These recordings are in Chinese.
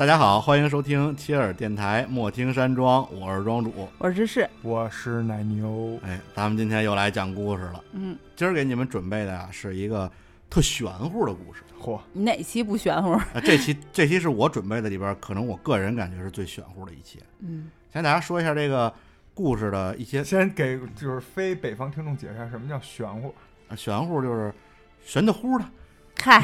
大家好，欢迎收听切尔电台莫听山庄，我是庄主。我是芝士，我是奶牛，哎，咱们今天又来讲故事了。嗯，今儿给你们准备的呀，是一个特玄乎的故事。嚯，你哪期不玄乎？啊，这期这期是我准备的里边，可能我个人感觉是最玄乎的一期。嗯，先给大家说一下这个故事的一些先给就是非北方听众解释一下什么叫玄乎。啊玄乎，就是玄的乎的。嗨，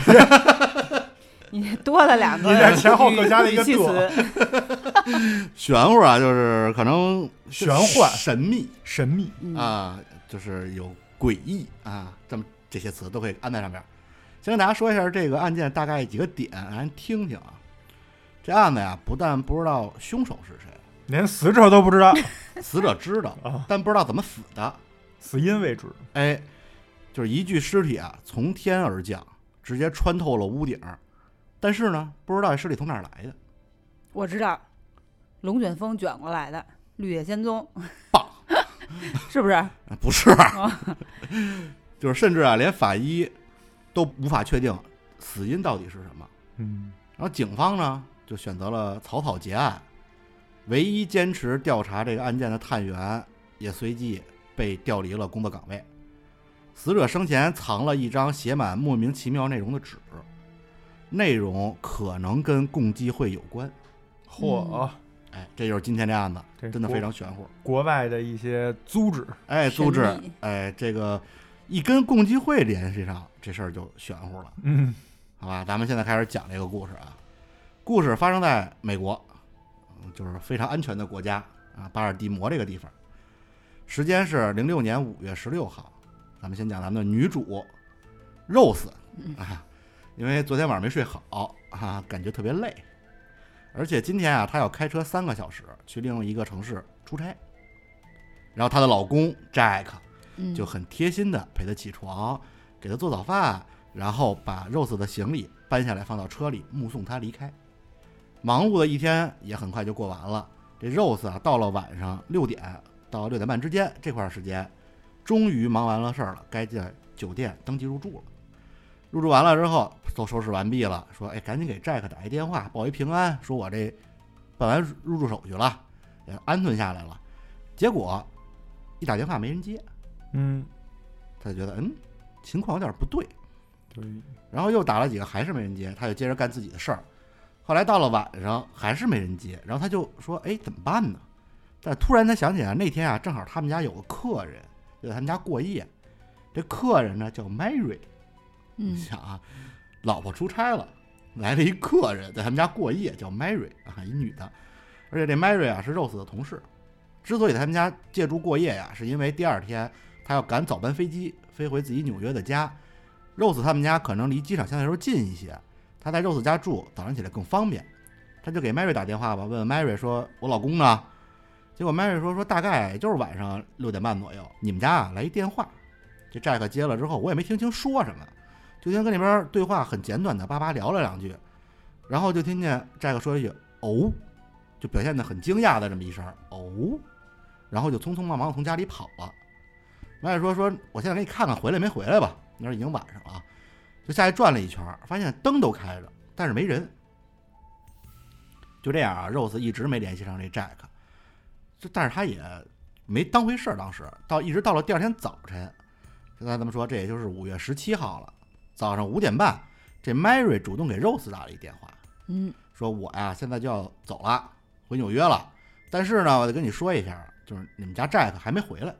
你多了两个，你在前后各加了一个语气的词。玄乎啊，就是可能玄幻神秘神秘，嗯，啊，就是有诡异啊，这么这些词都可以安在上边。先跟大家说一下这个案件大概几个点，让人听听啊。这案子呀，不但不知道凶手是谁，连死者都不知道，死者知道，啊，但不知道怎么死的。死因未知。哎，就是一具尸体啊，从天而降，直接穿透了屋顶儿，但是呢，不知道这尸体从哪儿来的。我知道，龙卷风卷过来的，绿野仙踪，棒，是不是？啊 不是，就是甚至啊，连法医都无法确定死因到底是什么。嗯，然后警方呢就选择了草草结案，唯一坚持调查这个案件的探员也随即被调离了工作岗位。死者生前藏了一张写满莫名其妙内容的纸，内容可能跟共济会有关。嚯，哎，这就是今天这案子，真的非常玄乎。国外的一些组织，哎，神组织秘，哎，这个一跟共济会联系上，这事儿就玄乎了。嗯，好吧，咱们现在开始讲这个故事啊。故事发生在美国，嗯就是非常安全的国家啊，巴尔的摩这个地方。时间是零六年五月十六号。咱们先讲咱们的女主 Rose 啊，因为昨天晚上没睡好啊，感觉特别累，而且今天啊，她要开车三个小时去另一个城市出差。然后她的老公 Jack 嗯，就很贴心的陪她起床，给她做早饭，然后把 Rose 的行李搬下来放到车里，目送她离开。忙碌的一天也很快就过完了。这 Rose 啊，到了晚上六点到六点半之间这块儿时间，终于忙完了事儿了，该在酒店登记入住了。入住完了之后，都收拾完毕了，说：“哎，赶紧给 Jack 打一电话，报一平安，说我这办完入住手续了，也安顿下来了。”结果一打电话没人接，嗯，他就觉得嗯，情况有点不对，对，然后又打了几个还是没人接，他就接着干自己的事儿。后来到了晚上还是没人接，然后他就说：“哎，怎么办呢？”但突然他想起来，那天啊正好他们家有个客人就在他们家过夜，这客人呢叫 Mary。你嗯，想啊，老婆出差了，来了一客人在他们家过夜，叫 Mary 啊，一女的，而且这 Mary 啊是 Rose 的同事。之所以在他们家借住过夜呀、是因为第二天他要赶早班飞机飞回自己纽约的家。Rose 他们家可能离机场相对来说近一些，他在 Rose 家住，早上起来更方便。他就给 Mary 打电话吧，问问 Mary 说：“我老公呢？”结果 Mary 说：“说大概也就是晚上六点半左右，你们家啊来一电话。”这 Jack 接了之后，我也没听清说什么，就先跟那边对话很简短的叭叭聊了两句，然后就听见 Jack 说一句“哦”，就表现得很惊讶的这么一声“哦”，然后就匆匆忙忙从家里跑了。Mary 说：“说我现在给你看看回来没回来吧，那时候已经晚上了。”就下去转了一圈，发现灯都开着，但是没人。就这样啊，Rose 一直没联系上这 Jack，就但是他也没当回事儿。当时到一直到了第二天早晨，现在咱们说这也就是五月十七号了，早上五点半，这 Mary 主动给 Rose 打了一电话，嗯，说我呀现在就要走了，回纽约了，但是呢，我得跟你说一下，就是你们家 Jack 还没回来，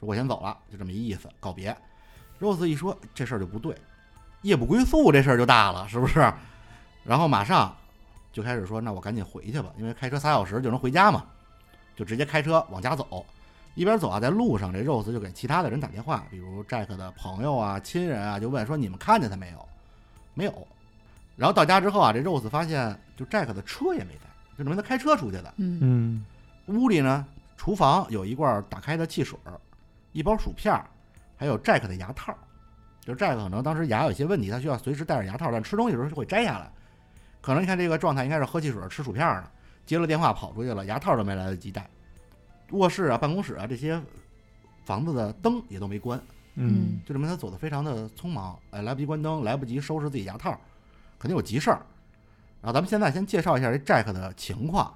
说我先走了，就这么一意思，告别。Rose 一说这事儿就不对，夜不归宿这事儿就大了，是不是？然后马上就开始说，那我赶紧回去吧，因为开车仨小时就能回家嘛，就直接开车往家走。一边走啊，在路上这 Rose 就给其他的人打电话，比如 Jack 的朋友啊、亲人啊，就问说你们看见他没有？没有。然后到家之后啊，这 Rose 发现就 Jack 的车也没在，就证明他开车出去的。嗯，嗯，屋里呢，厨房有一罐打开的汽水儿，一包薯片儿，还有 Jack 的牙套。就是 Jack 可能当时牙有些问题，他需要随时戴着牙套，但吃东西的时候就会摘下来。可能你看这个状态，应该是喝汽水、吃薯片呢。接了电话跑出去了，牙套都没来得及戴。卧室啊、办公室啊这些房子的灯也都没关，嗯，就证明他走的非常的匆忙，哎，来不及关灯，来不及收拾自己牙套，肯定有急事儿。然后咱们现在先介绍一下这 Jack 的情况。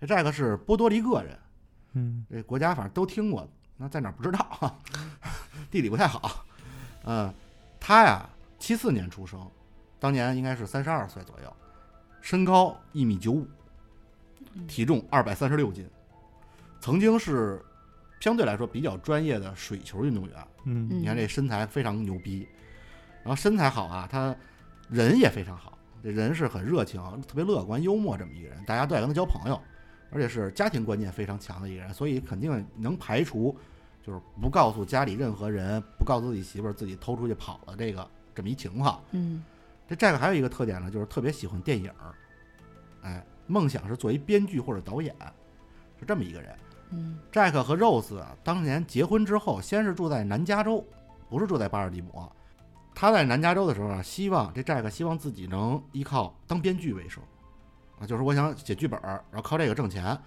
这 Jack 是波多黎各人，嗯这国家反正都听过，那在哪儿不知道，地理不太好。嗯，他呀，七四年出生，当年应该是三十二岁左右，身高一米九五，体重二百三十六斤，曾经是相对来说比较专业的水球运动员。嗯嗯你看这身材非常牛逼，然后身材好啊，他人也非常好，这人是很热情、特别乐观、幽默这么一个人，大家都爱跟他交朋友，而且是家庭观念非常强的一个人，所以肯定能排除就是不告诉家里任何人，不告诉自己媳妇儿自己偷出去跑了这个这么一情况。嗯这 Jack 还有一个特点呢，就是特别喜欢电影儿，哎，梦想是做一编剧或者导演，是这么一个人。嗯 Jack 和 Rose，当年结婚之后，先是住在南加州，不是住在巴尔的摩。他在南加州的时候啊，希望这 Jack 希望自己能依靠当编剧为生，啊，就是我想写剧本，然后靠这个挣钱。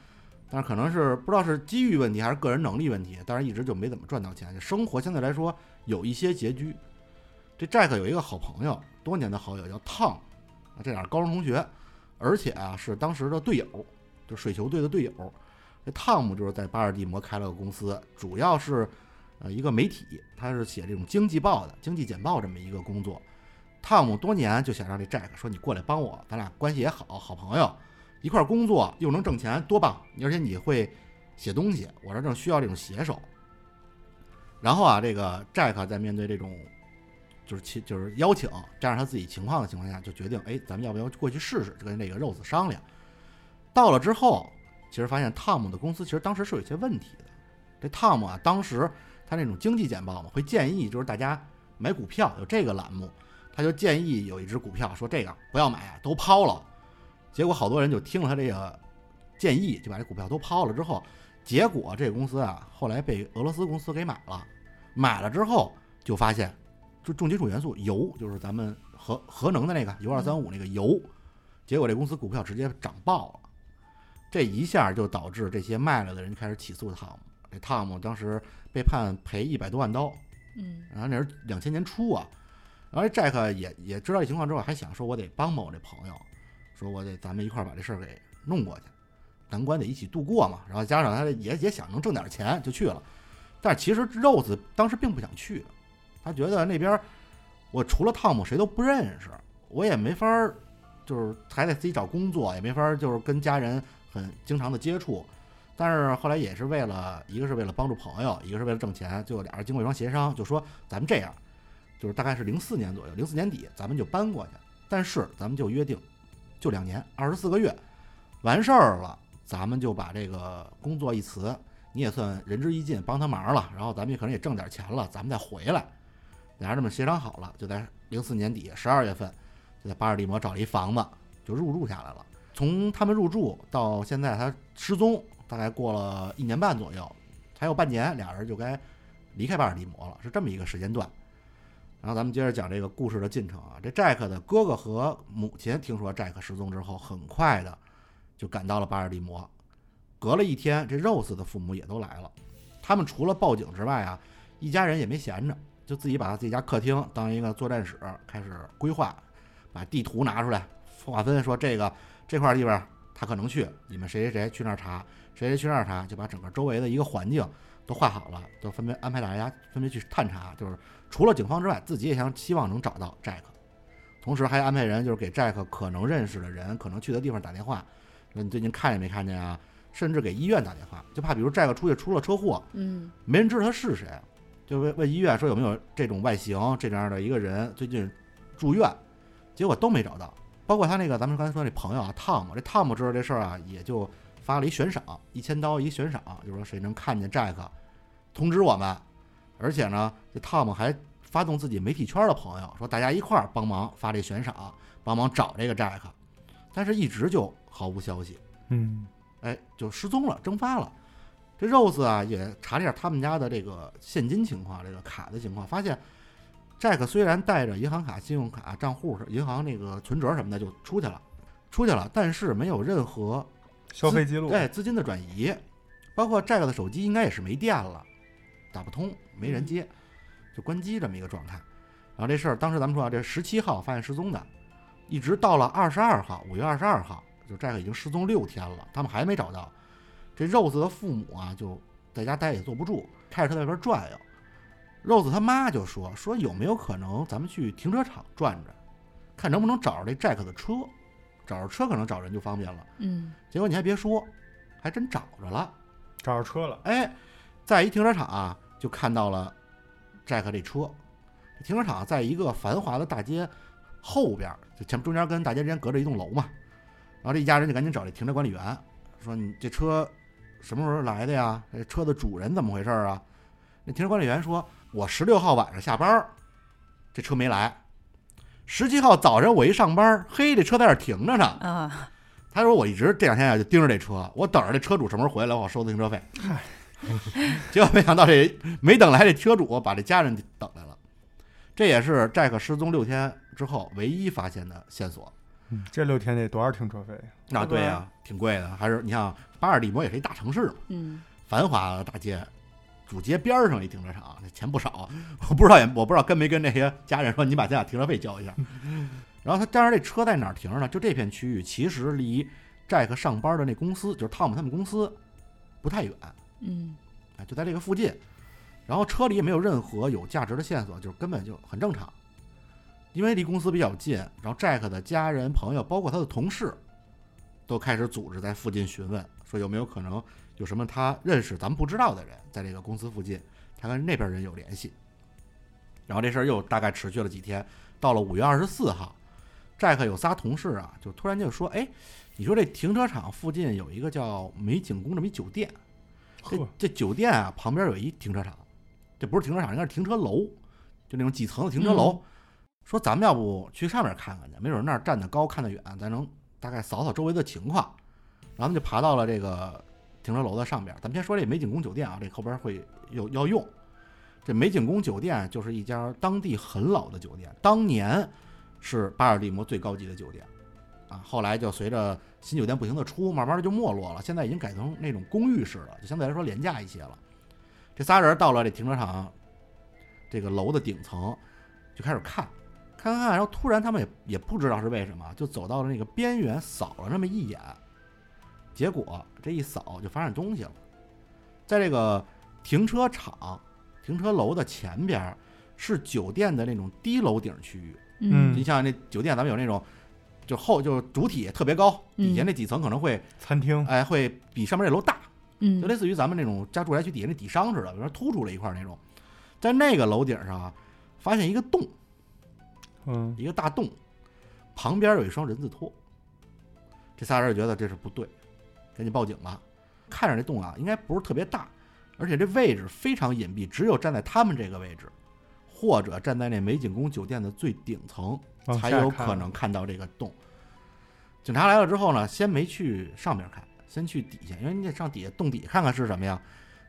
但是可能是不知道是机遇问题还是个人能力问题，但是一直就没怎么赚到钱，生活相对来说有一些拮据。这 Jack 有一个好朋友，多年的好友叫 Tom，这俩是高中同学，而且啊是当时的队友，就水球队的队友。这汤姆就是在巴尔的摩开了个公司，主要是呃一个媒体，他是写这种经济报的经济简报这么一个工作。汤姆多年就想让这 Jack 说你过来帮我，咱俩关系也好，好朋友，一块工作又能挣钱，多棒！而且你会写东西，我这正需要这种写手。然后啊，这个 Jack 在面对这种就是其就是邀请，加上他自己情况的情况下，就决定，哎，咱们要不要过去试试？就跟这个 Rose 商量。到了之后，其实发现汤姆的公司其实当时是有些问题的。这汤姆啊，当时他那种经济简报嘛，会建议就是大家买股票有这个栏目，他就建议有一只股票说这个不要买，都抛了。结果好多人就听了他这个建议，就把这股票都抛了之后，结果这个公司啊后来被俄罗斯公司给买了。买了之后就发现，就重金属元素铀，就是咱们核核能的那个铀二三五那个铀，结果这公司股票直接涨爆了。这一下就导致这些卖了的人开始起诉汤姆。这汤姆当时被判赔一百多万刀，嗯然后那是两千年初啊。然后这 Jack 也也知道这情况之后，还想说我得帮帮我这朋友，说我得咱们一块儿把这事儿给弄过去，难关得一起度过嘛。然后加上他也也想能挣点钱，就去了。但其实 Rose 当时并不想去，他觉得那边儿我除了汤姆谁都不认识，我也没法儿，就是还得自己找工作，也没法儿就是跟家人很经常的接触。但是后来也是为了，一个是为了帮助朋友，一个是为了挣钱，最后俩人经过一方协商，就说咱们这样，就是大概是零四年左右，零四年底咱们就搬过去，但是咱们就约定，就两年，二十四个月，完事儿了，咱们就把这个工作一辞，你也算仁至义尽，帮他忙了，然后咱们也可能也挣点钱了，咱们再回来。俩人这么协商好了，就在零四年底十二月份，就在巴尔的摩找了一房子，就入住下来了。从他们入住到现在他失踪，大概过了一年半左右，还有半年，俩人就该离开巴尔的摩了，是这么一个时间段。然后咱们接着讲这个故事的进程啊，这 Jack 的哥哥和母亲听说 Jack 失踪之后，很快的就赶到了巴尔的摩。隔了一天，这 Rose 的父母也都来了。他们除了报警之外啊，一家人也没闲着，就自己把他自己家客厅当一个作战室，开始规划，把地图拿出来划分，说这个这块地方他可能去，你们谁谁谁去那儿查，谁谁去那儿查，就把整个周围的一个环境都画好了，都分别安排大家分别去探查，就是除了警方之外，自己也想希望能找到 Jack，同时还安排人就是给 Jack 可能认识的人、可能去的地方打电话，说你最近看见没看见啊？甚至给医院打电话，就怕比如 Jack 出去出了车祸，嗯没人知道他是谁，就问问医院说有没有这种外形这样的一个人最近住院，结果都没找到。包括他那个咱们刚才说那朋友啊，，Tom，，这 Tom 知道这事儿啊，也就发了一悬赏，一千刀一悬赏，就说谁能看见 Jack，通知我们。而且呢，这 Tom 还发动自己媒体圈的朋友，说大家一块儿帮忙发这悬赏，帮忙找这个 Jack，但是一直就毫无消息。嗯哎，就失踪了，蒸发了。这 Rose 啊，也查了一下他们家的这个现金情况，这个卡的情况，发现 Jack 虽然带着银行卡、信用卡账户、银行那个存折什么的就出去了，出去了，但是没有任何消费记录，对资金的转移，包括 Jack 的手机应该也是没电了，打不通，没人接，就关机这么一个状态。然后这事儿当时咱们说啊，这十七号发现失踪的，一直到了二十二号，五月二十二号，就 Jack 已经失踪六天了，他们还没找到。这 Rose 的父母啊，就在家待也坐不住，开着车在外边转悠。Rose 他妈就说说有没有可能咱们去停车场转转，看能不能找着这 Jack 的车，找着车可能找人就方便了。嗯结果你还别说，还真找着了。找着车了，哎，在一停车场啊，就看到了 Jack 这车。停车场在一个繁华的大街后边儿，就前中间跟大街之间隔着一栋楼嘛。然后这一家人就赶紧找这停车管理员，说你这车什么时候来的呀？这车的主人怎么回事儿啊？那停车管理员说，我十六号晚上下班儿，这车没来。十七号早上我一上班，嘿，这车在这儿停着呢。啊，他说我一直这两天啊就盯着这车，我等着这车主什么时候回来，我收他停车费。结果没想到这没等来这车主，把这家人等来了。这也是 Jack 失踪六天之后唯一发现的线索。嗯，这六天得多少停车费？那，对呀、挺贵的。还是你像巴尔的摩也是一大城市嘛，嗯繁华的大街，主街边上一停车场，那钱不少。我不知道也我不知道跟没跟那些家人说，你把咱俩停车费交一下。然后他当然这车在哪儿停着呢？就这片区域，其实离 Jack 上班的那公司，就是汤姆他们公司不太远，嗯啊，就在这个附近。然后车里也没有任何有价值的线索，就是根本就很正常。因为离公司比较近，然后 Jack 的家人、朋友，包括他的同事，都开始组织在附近询问，说有没有可能有什么他认识咱们不知道的人，在这个公司附近，他跟那边人有联系。然后这事儿又大概持续了几天，到了五月二十四号，Jack 有仨同事啊，就突然就说：“哎，你说这停车场附近有一个叫美景宫这么一酒店，这，这酒店啊旁边有一停车场，这不是停车场，应该是停车楼，就那种几层的停车楼。说咱们要不去上面看看去，没准那儿站得高看得远，咱能大概扫扫周围的情况。然后他们就爬到了这个停车楼的上边。咱们先说这美景宫酒店啊，这后边会有要用。这美景宫酒店就是一家当地很老的酒店，当年是巴尔的摩最高级的酒店啊。后来就随着新酒店不停的出，慢慢的就没落了。现在已经改成那种公寓式了，就相对来说廉价一些了。这仨人到了这停车场这个楼的顶层，就开始看，看看看，然后突然他们也也不知道是为什么，就走到了那个边缘，扫了那么一眼，结果这一扫就发现东西了，在这个停车场、停车楼的前边儿是酒店的那种低楼顶区域。嗯。你像那酒店，咱们有那种就后就是主体特别高，底下那几层可能会餐厅，哎会比上面这楼大，嗯。就类似于咱们那种家住宅区底下那底商似的，比如说突出了一块儿那种，在那个楼顶上啊，发现一个洞，嗯，一个大洞，旁边有一双人字拖。这仨人觉得这是不对，赶紧报警吧。看着这洞啊，应该不是特别大，而且这位置非常隐蔽，只有站在他们这个位置，或者站在那美景宫酒店的最顶层，才有可能看到这个洞。警察来了之后呢，先没去上面看，先去底下，因为你得上底下洞底看看是什么呀。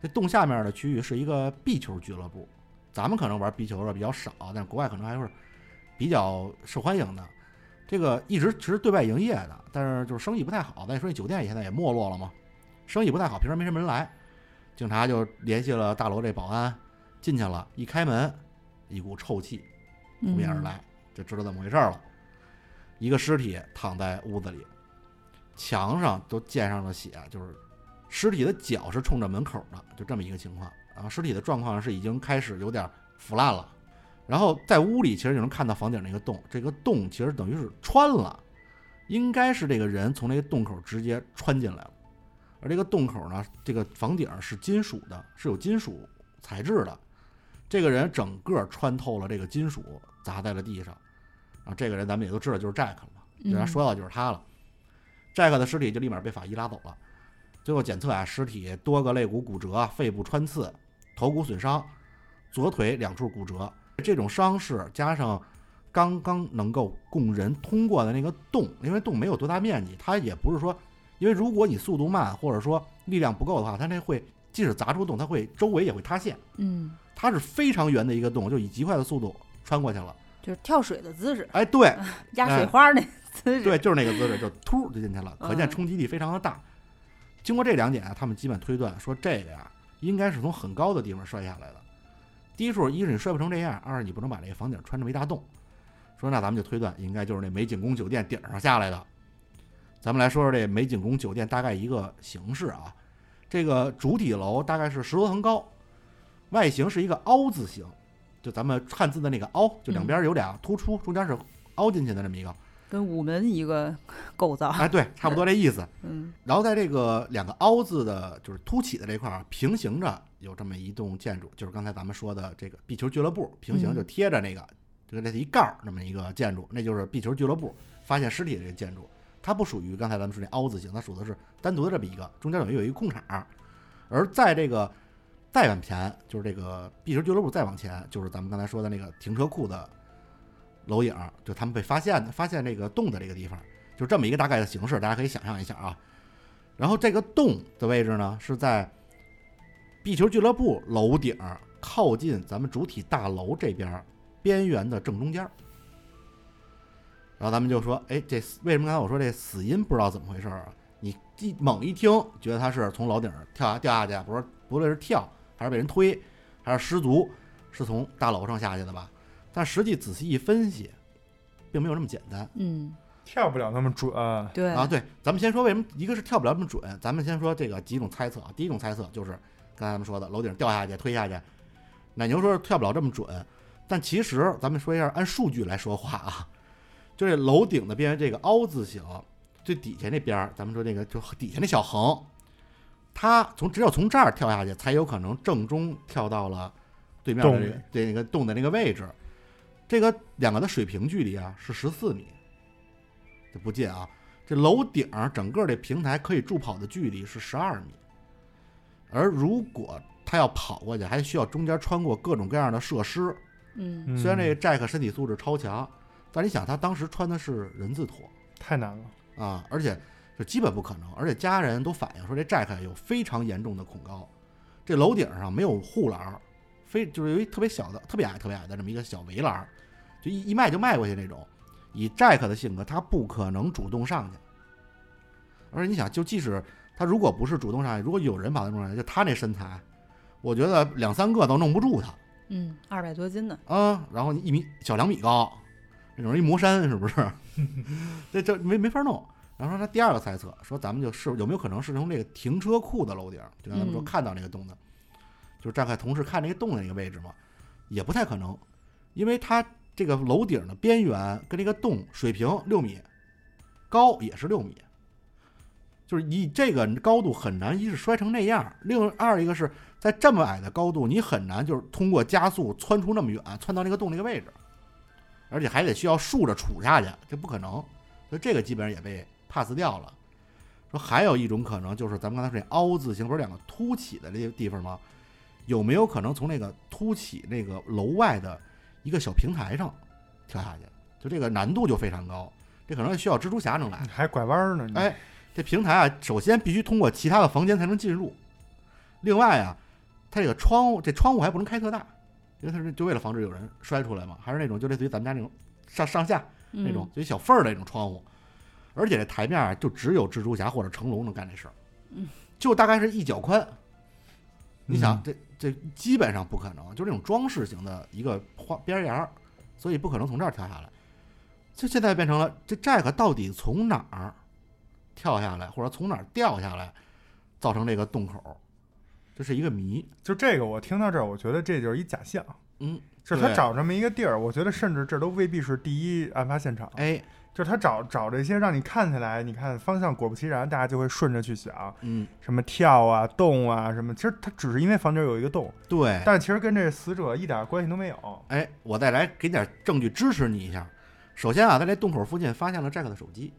这洞下面的区域是一个壁球俱乐部，咱们可能玩壁球的比较少，但是国外可能还是比较受欢迎的。这个一直其实对外营业的，但是就是生意不太好。再说这酒店现在也没落了嘛，生意不太好，平时没什么人来。警察就联系了大楼这保安，进去了，一开门，一股臭气扑面而来，就知道怎么回事了。一个尸体躺在屋子里，墙上都溅上了血，就是尸体的脚是冲着门口的，就这么一个情况。然后尸体的状况是已经开始有点腐烂了。然后在屋里其实就能看到房顶那个洞，这个洞其实等于是穿了，应该是这个人从那个洞口直接穿进来了。而这个洞口呢，这个房顶是金属的，是有金属材质的。这个人整个穿透了这个金属，砸在了地上。然后这个人咱们也都知道就是 Jack 了嘛，嗯人家说到就是他了。Jack 的尸体就立马被法医拉走了。最后检测啊，尸体多个肋骨骨折、肺部穿刺、头骨损伤、左腿两处骨折。这种伤势加上刚刚能够供人通过的那个洞，因为洞没有多大面积，它也不是说，因为如果你速度慢或者说力量不够的话，它那会即使砸出洞，它会周围也会塌陷。嗯，它是非常圆的一个洞，就以极快的速度穿过去了。就是跳水的姿势，哎，对压水花那姿势，对，就是那个姿势，就突就进去了，可见嗯冲击力非常的大。经过这两点啊，他们基本推断说这个呀，应该是从很高的地方摔下来的。第一处，一是你摔不成这样，二是你不能把这个房顶穿这么一大洞。说那咱们就推断应该就是那美景宫酒店顶上下来的。咱们来说说这美景宫酒店大概一个形式啊，这个主体楼大概是十多层高，外形是一个凹字形，就咱们汉字的那个凹，就两边有俩突出，中间是凹进去的这么一个，跟午门一个构造。哎，对，差不多这意思。嗯然后在这个两个凹字的，就是凸起的这块儿，平行着有这么一栋建筑，就是刚才咱们说的这个壁球俱乐部，平行嗯就贴着那个，就是那是一盖儿那么一个建筑，那就是壁球俱乐部发现尸体的这个建筑，它不属于刚才咱们说那凹字形，它属的是单独的这么一个，中间等于有一个空场儿，而在这个再往前，就是这个壁球俱乐部再往前，就是咱们刚才说的那个停车库的楼影，就他们被发现的发现这个洞的这个地方。就这么一个大概的形式，大家可以想象一下啊。然后这个洞的位置呢，是在壁球俱乐部楼顶靠近咱们主体大楼这边边缘的正中间。然后咱们就说，哎，这为什么刚才我说这死因不知道怎么回事啊？你一猛一听，觉得他是从楼顶跳下掉下去，不是不论是跳还是被人推，还是失足，是从大楼上下去的吧？但实际仔细一分析，并没有那么简单。嗯，跳不了那么准。对啊，对，咱们先说为什么一个是跳不了那么准，咱们先说这个几种猜测啊。第一种猜测就是刚才咱们说的楼顶掉下去推下去，奶牛说是跳不了这么准，但其实咱们说一下按数据来说话啊，就是楼顶的边缘这个凹字形最底下那边儿，咱们说这个就底下那小横，它从只有从这儿跳下去，才有可能正中跳到了对面的这个洞里这个洞的那个位置。这个两个的水平距离啊是十四米，这不近啊。这楼顶儿整个这平台可以助跑的距离是十二米，而如果他要跑过去，还需要中间穿过各种各样的设施。嗯嗯虽然这个 Jack 身体素质超强，但你想他当时穿的是人字拖太难了。啊，而且就基本不可能。而且家人都反映说这 Jack 有非常严重的恐高，这楼顶上没有护栏儿，非就是有一特别小的、特别矮、特别矮的这么一个小围栏儿，就一一卖就卖过去那种。以 Jack 的性格，他不可能主动上去。而且你想，就即使他如果不是主动上去，如果有人把他弄上去，就他那身材，我觉得两三个都弄不住他。嗯，二百多斤呢。啊，然后一米小两米高，那种一魔山是不是？这这没没法弄。然后说他第二个猜测说，咱们就是有没有可能是从这个停车库的楼顶，就像咱们说嗯看到那个洞的，就是站在同事看那个洞的那个位置嘛，也不太可能，因为它这个楼顶的边缘跟这个洞水平六米，高也是六米，就是以这个高度很难一是摔成那样，另二一个是在这么矮的高度，你很难就是通过加速窜出那么远，窜到那个洞那个位置，而且还得需要竖着杵下去，这不可能，所以这个基本上也被 pass 掉了。说还有一种可能就是咱们刚才说那凹字形不是两个凸起的这些地方吗？有没有可能从那个凸起那个楼外的一个小平台上跳下去？就这个难度就非常高，这可能需要蜘蛛侠能来。还拐弯儿呢。你哎，这平台啊，首先必须通过其他的房间才能进入。另外啊，它这个窗户，这窗户还不能开特大，因为它是就为了防止有人摔出来嘛，还是那种就类似于咱们家那种上上下那种嗯就一小缝儿的那种窗户。而且这台面啊，就只有蜘蛛侠或者成龙能干这事儿，嗯，就大概是一脚宽。你想嗯，这这基本上不可能，就这种装饰型的一个花边沿儿，所以不可能从这儿跳下来。就现在变成了这 Jack 到底从哪儿跳下来，或者从哪儿掉下来，造成这个洞口，这是一个谜。就这个，我听到这儿，我觉得这就是一假象，嗯，就是他找这么一个地儿，我觉得甚至这都未必是第一案发现场，哎，就是他找找这些让你看起来，你看方向果不其然，大家就会顺着去想嗯，什么跳啊、动啊什么，其实他只是因为房间有一个洞，对。但其实跟这死者一点关系都没有。哎，我再来给点证据支持你一下。首先啊，在这洞口附近发现了 Jack 的手机，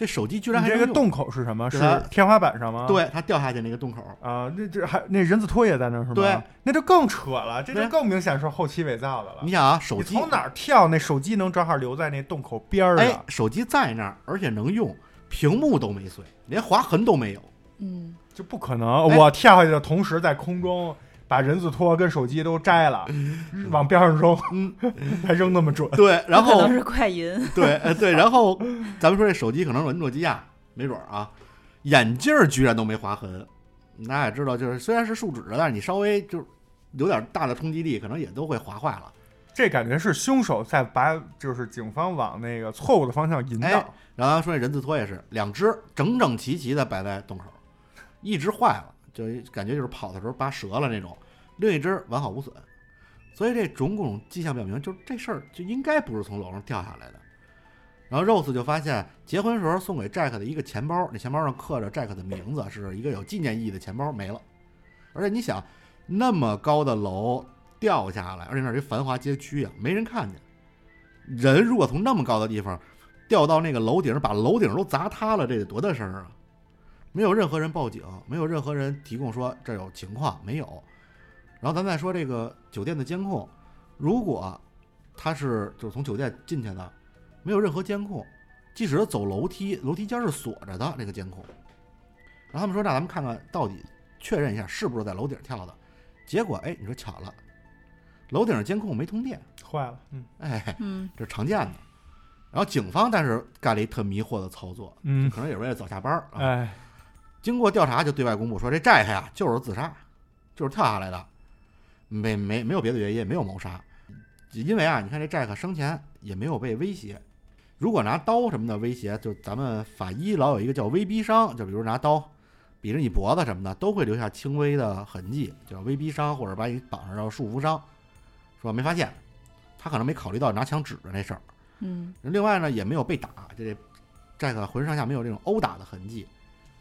这手机居然还能用你这个洞口是什么？是天花板上吗？对它掉下去那个洞口，啊，那这还那人字拖也在那儿是吗？对，那就更扯了，这就更明显是后期伪造的了。你想啊，手机从哪儿跳，那手机能正好留在那洞口边儿哎上，，手机在那儿，而且能用，屏幕都没碎，连划痕都没有。嗯，就不可能。哎我跳下去的同时，在空中把人字拖跟手机都摘了，往边上扔，嗯，还扔那么准。对，然后可能是快银。对，呃对，然后咱们说这手机可能是诺基亚，没准儿啊，眼镜儿居然都没划痕，大家也知道，就是虽然是树脂的，但是你稍微就是有点大的冲击力，可能也都会划坏了。这感觉是凶手在把就是警方往那个错误的方向引导。哎然后说那人字拖也是两只整整齐齐的摆在洞口，一只坏了，就感觉就是跑的时候拔折了那种，另一只完好无损。所以这种种迹象表明，就是这事儿就应该不是从楼上掉下来的。然后 Rose 就发现结婚时候送给 Jack 的一个钱包，那钱包上刻着 Jack 的名字，是一个有纪念意义的钱包没了。而且你想，那么高的楼掉下来，而且那是一繁华街区啊，没人看见。人如果从那么高的地方掉到那个楼顶，把楼顶都砸塌了，这得多大声啊！没有任何人报警，没有任何人提供说这有情况，没有。然后咱再说这个酒店的监控，如果他是就是从酒店进去的，没有任何监控，即使是走楼梯，楼梯间是锁着的那个监控。然后他们说，那咱们看看到底确认一下是不是在楼顶跳的。结果哎，你说巧了，楼顶监控没通电，坏了，嗯哎，嗯这是常见的。然后警方但是干了一特迷惑的操作，嗯，可能也是为了早下班儿啊。哎，经过调查，就对外公布说，这 Jack 呀就是自杀，就是跳下来的，没没没有别的原因，没有谋杀。因为啊，你看这 Jack 生前也没有被威胁，如果拿刀什么的威胁，就咱们法医老有一个叫威逼伤，就比如拿刀比着你脖子什么的，都会留下轻微的痕迹，叫威逼伤，或者把你绑上叫束缚伤，说没发现，他可能没考虑到拿枪指着那事儿。嗯另外呢，也没有被打，这这 Jack 浑身上下没有这种殴打的痕迹，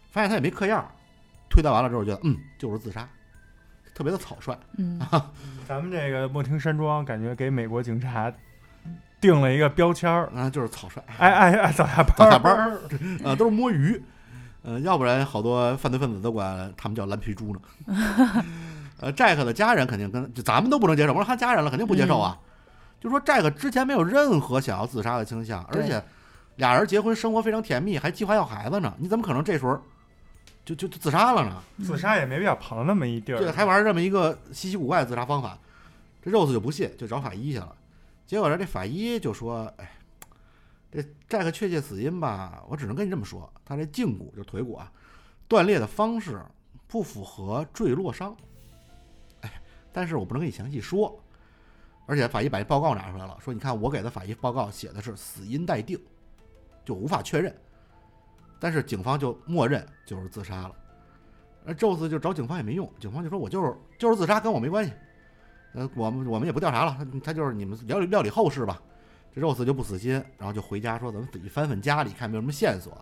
发现他也没嗑药，推断完了之后觉得嗯就是自杀，特别的草率。嗯，咱们这个莫听山庄感觉给美国警察定了一个标签儿，啊，就是草率，哎哎哎早下班，早下班儿，呃，都是摸鱼，呃，要不然好多犯罪分子都管他们叫蓝皮猪呢。呃，Jack 的家人肯定跟就咱们都不能接受，我说他家人了肯定不接受啊。就说 Jack 之前没有任何想要自杀的倾向，而且俩人结婚生活非常甜蜜，还计划要孩子呢，你怎么可能这时候就就就自杀了呢？自杀也没必要跑到那么一地对，儿。还玩这么一个稀奇古怪的自杀方法，这 Rose 就不信，就找法医去了。结果呢，这法医就说：“哎，这 Jack 确切死因吧，我只能跟你这么说，他这胫骨就腿骨啊断裂的方式不符合坠落伤。哎，但是我不能跟你详细说。而且法医把这报告拿出来了，说你看我给的法医报告写的是死因待定，就无法确认。但是警方就默认就是自杀了。而宙斯就找警方也没用，警方就说我就是就是自杀，跟我没关系。呃，我们我们也不调查了，他他就是你们料理料理后事吧。这 Rose 就不死心，然后就回家说咱们自己翻翻家里，看有没有什么线索。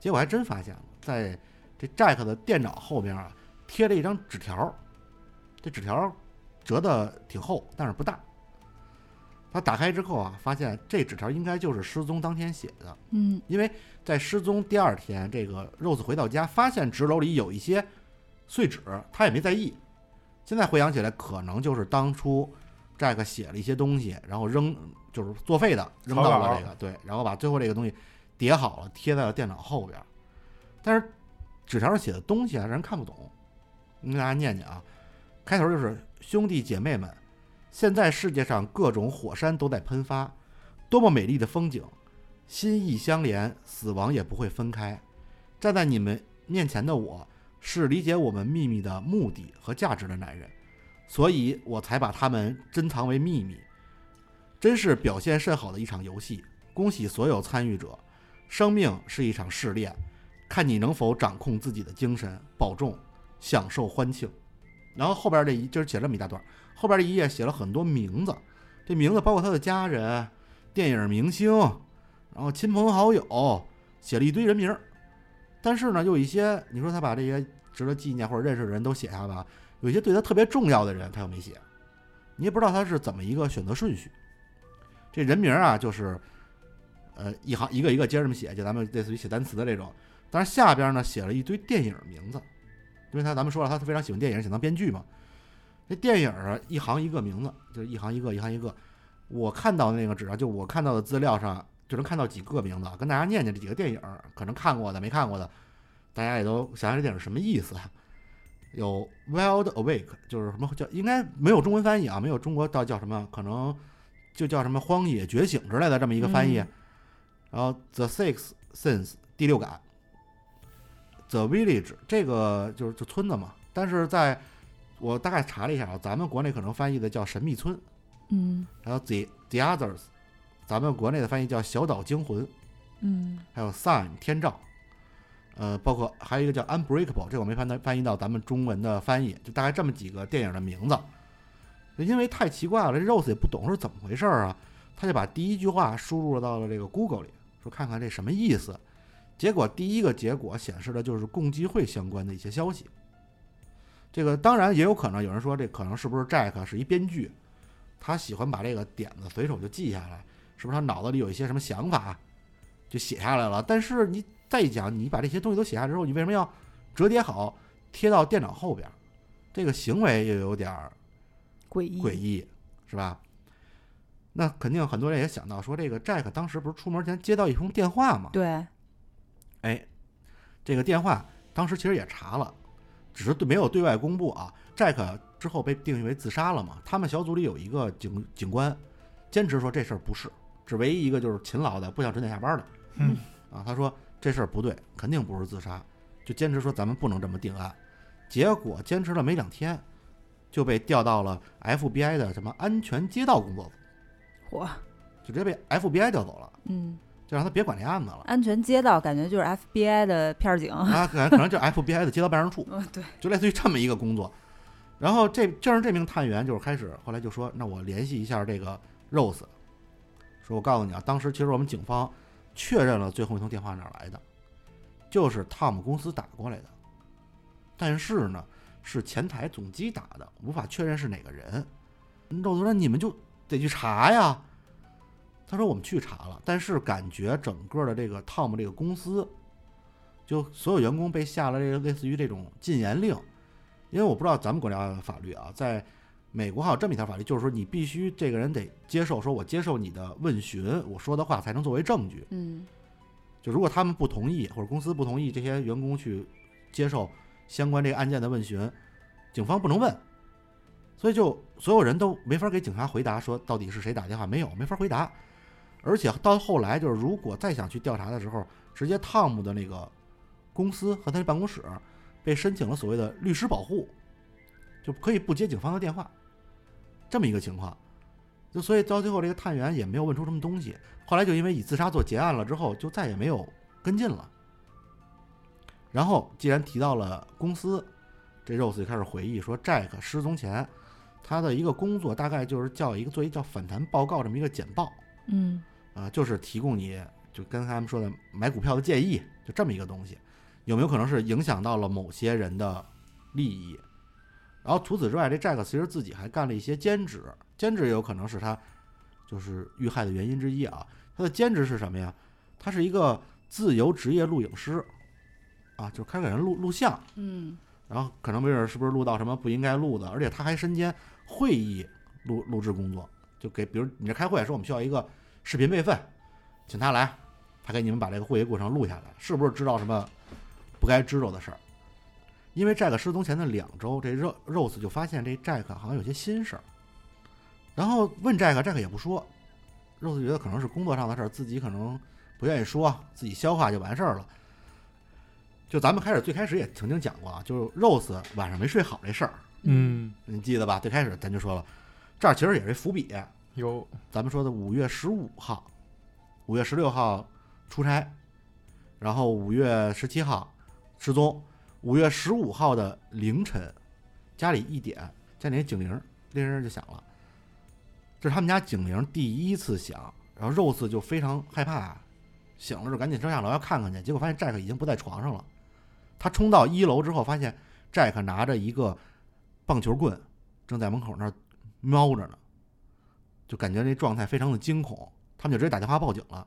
结果还真发现了，在这 Jack 的电脑后边啊贴了一张纸条，这纸条折的挺厚，但是不大。他打开之后啊，发现这纸条应该就是失踪当天写的。嗯因为在失踪第二天，这个 Rose 回到家，发现纸篓里有一些碎纸，他也没在意。现在回想起来，可能就是当初 Jack 写了一些东西，然后扔，就是作废的，扔到了这个对，然后把最后这个东西叠好了，贴在了电脑后边。但是纸条上写的东西啊，让人看不懂。你给大家念念啊，开头就是兄弟姐妹们，现在世界上各种火山都在喷发，多么美丽的风景！心意相连，死亡也不会分开。站在你们面前的我，是理解我们秘密的目的和价值的男人，所以我才把他们珍藏为秘密。真是表现甚好的一场游戏，恭喜所有参与者。生命是一场试炼，看你能否掌控自己的精神，保重，享受欢庆。然后后边这一就是写这么一大段，后边这一页写了很多名字，这名字包括他的家人、电影明星，然后亲朋好友，写了一堆人名。但是呢，有一些你说他把这些值得纪念或者认识的人都写下吧，有一些对他特别重要的人他又没写，你也不知道他是怎么一个选择顺序。这人名啊，就是呃一行一个一个接着这么写，就咱们类似于写单词的这种。但是下边呢写了一堆电影名字，因为他咱们说了，他非常喜欢电影，想当编剧嘛。这电影啊，一行一个名字，就是一行一个，一行一个。我看到的那个纸上，就我看到的资料上，就能看到几个名字，跟大家念念这几个电影，可能看过的、没看过的，大家也都想想这电影什么意思。有《Wild Awake》，就是什么叫应该没有中文翻译啊，没有中国到叫什么，可能就叫什么《荒野觉醒》之类的这么一个翻译。嗯然后《The Sixth Sense》第六感，《The Village》这个就是就村子嘛，但是在我大概查了一下啊，咱们国内可能翻译的叫神秘村，嗯还有 The The Others，咱们国内的翻译叫《小岛惊魂》，嗯还有 Sign 天照，呃，包括还有一个叫 Unbreakable，这我没翻到翻译到咱们中文的翻译，就大概这么几个电影的名字。因为太奇怪了，这 Rose 也不懂是怎么回事儿啊，他就把第一句话输入到了这个 Google 里，说看看这什么意思。结果第一个结果显示的就是共济会相关的一些消息。这个当然也有可能有人说这可能是不是 Jack 是一编剧，他喜欢把这个点子随手就记下来，是不是他脑子里有一些什么想法就写下来了？但是你再讲，你把这些东西都写下来之后，你为什么要折叠好贴到电脑后边？这个行为又有点儿诡异诡异，是吧？那肯定很多人也想到说，这个 Jack 当时不是出门前接到一通电话吗？对，哎，这个电话当时其实也查了，只是对没有对外公布啊。Jack 之后被定义为自杀了嘛？他们小组里有一个警警官，坚持说这事儿不是，只唯一一个就是勤劳的，不想准点下班的。嗯啊，他说这事儿不对，肯定不是自杀，就坚持说咱们不能这么定案。结果坚持了没两天，就被调到了 FBI 的什么安全街道工作组，嚯，就直接被 FBI 调走了，嗯，就让他别管这案子了。安全街道感觉就是 FBI 的片儿警。啊，可能可能就是 FBI 的街道办事处，嗯，对，就类似于这么一个工作。然后这正是这名探员就是开始后来就说，那我联系一下这个 Rose，说我告诉你啊，当时其实我们警方确认了最后一通电话哪儿来的，就是 Tom 公司打过来的，但是呢是前台总机打的，无法确认是哪个人。Rose 说你们就得去查呀。他说我们去查了，但是感觉整个的这个 Tom 这个公司，就所有员工被下了这个类似于这种禁言令。因为我不知道咱们国家的法律啊，在美国还有这么一条法律，就是说你必须这个人得接受，说我接受你的问询，我说的话才能作为证据。嗯就如果他们不同意，或者公司不同意这些员工去接受相关这个案件的问询，警方不能问，所以就所有人都没法给警察回答说到底是谁打电话，没有，没法回答。而且到后来就是，如果再想去调查的时候，直接汤姆的那个公司和他的办公室被申请了所谓的律师保护，就可以不接警方的电话，这么一个情况。就所以到最后，这个探员也没有问出什么东西。后来就因为以自杀做结案了之后，就再也没有跟进了。然后既然提到了公司，这 Rose 就开始回忆说，Jack 失踪前，他的一个工作大概就是叫一个做一叫反弹报告这么一个简报嗯啊、就是提供你就跟他们说的买股票的建议，就这么一个东西，有没有可能是影响到了某些人的利益？然后除此之外，这 Jack 其实自己还干了一些兼职，兼职也有可能是他就是遇害的原因之一啊。他的兼职是什么呀？他是一个自由职业录影师，啊，就开始给人录录像，嗯然后可能没准是不是录到什么不应该录的，而且他还身兼会议录录制工作，就给比如你这开会说我们需要一个视频备份，请他来，他给你们把这个会议过程录下来，是不是知道什么不该知道的事儿？因为 Jack 失踪前的两周，这 Ro- Rose 就发现这 Jack 好像有些心事儿，然后问 Jack，Jack 也不说，Rose 觉得可能是工作上的事儿，自己可能不愿意说，自己消化就完事儿了。就咱们开始最开始也曾经讲过啊，就是 Rose 晚上没睡好这事儿，嗯，你记得吧？最开始咱就说了，这儿其实也是一伏笔。有咱们说的五月十五号、五月十六号出差，然后五月十七号失踪，五月十五号的凌晨，家里一点，家里警铃铃铃就响了，这是他们家警铃第一次响，然后 Rose 就非常害怕，醒了就赶紧上下楼要看看去，结果发现 Jack 已经不在床上了，他冲到一楼之后，发现 Jack 拿着一个棒球棍，正在门口那儿瞄着呢。就感觉那状态非常的惊恐，他们就直接打电话报警了。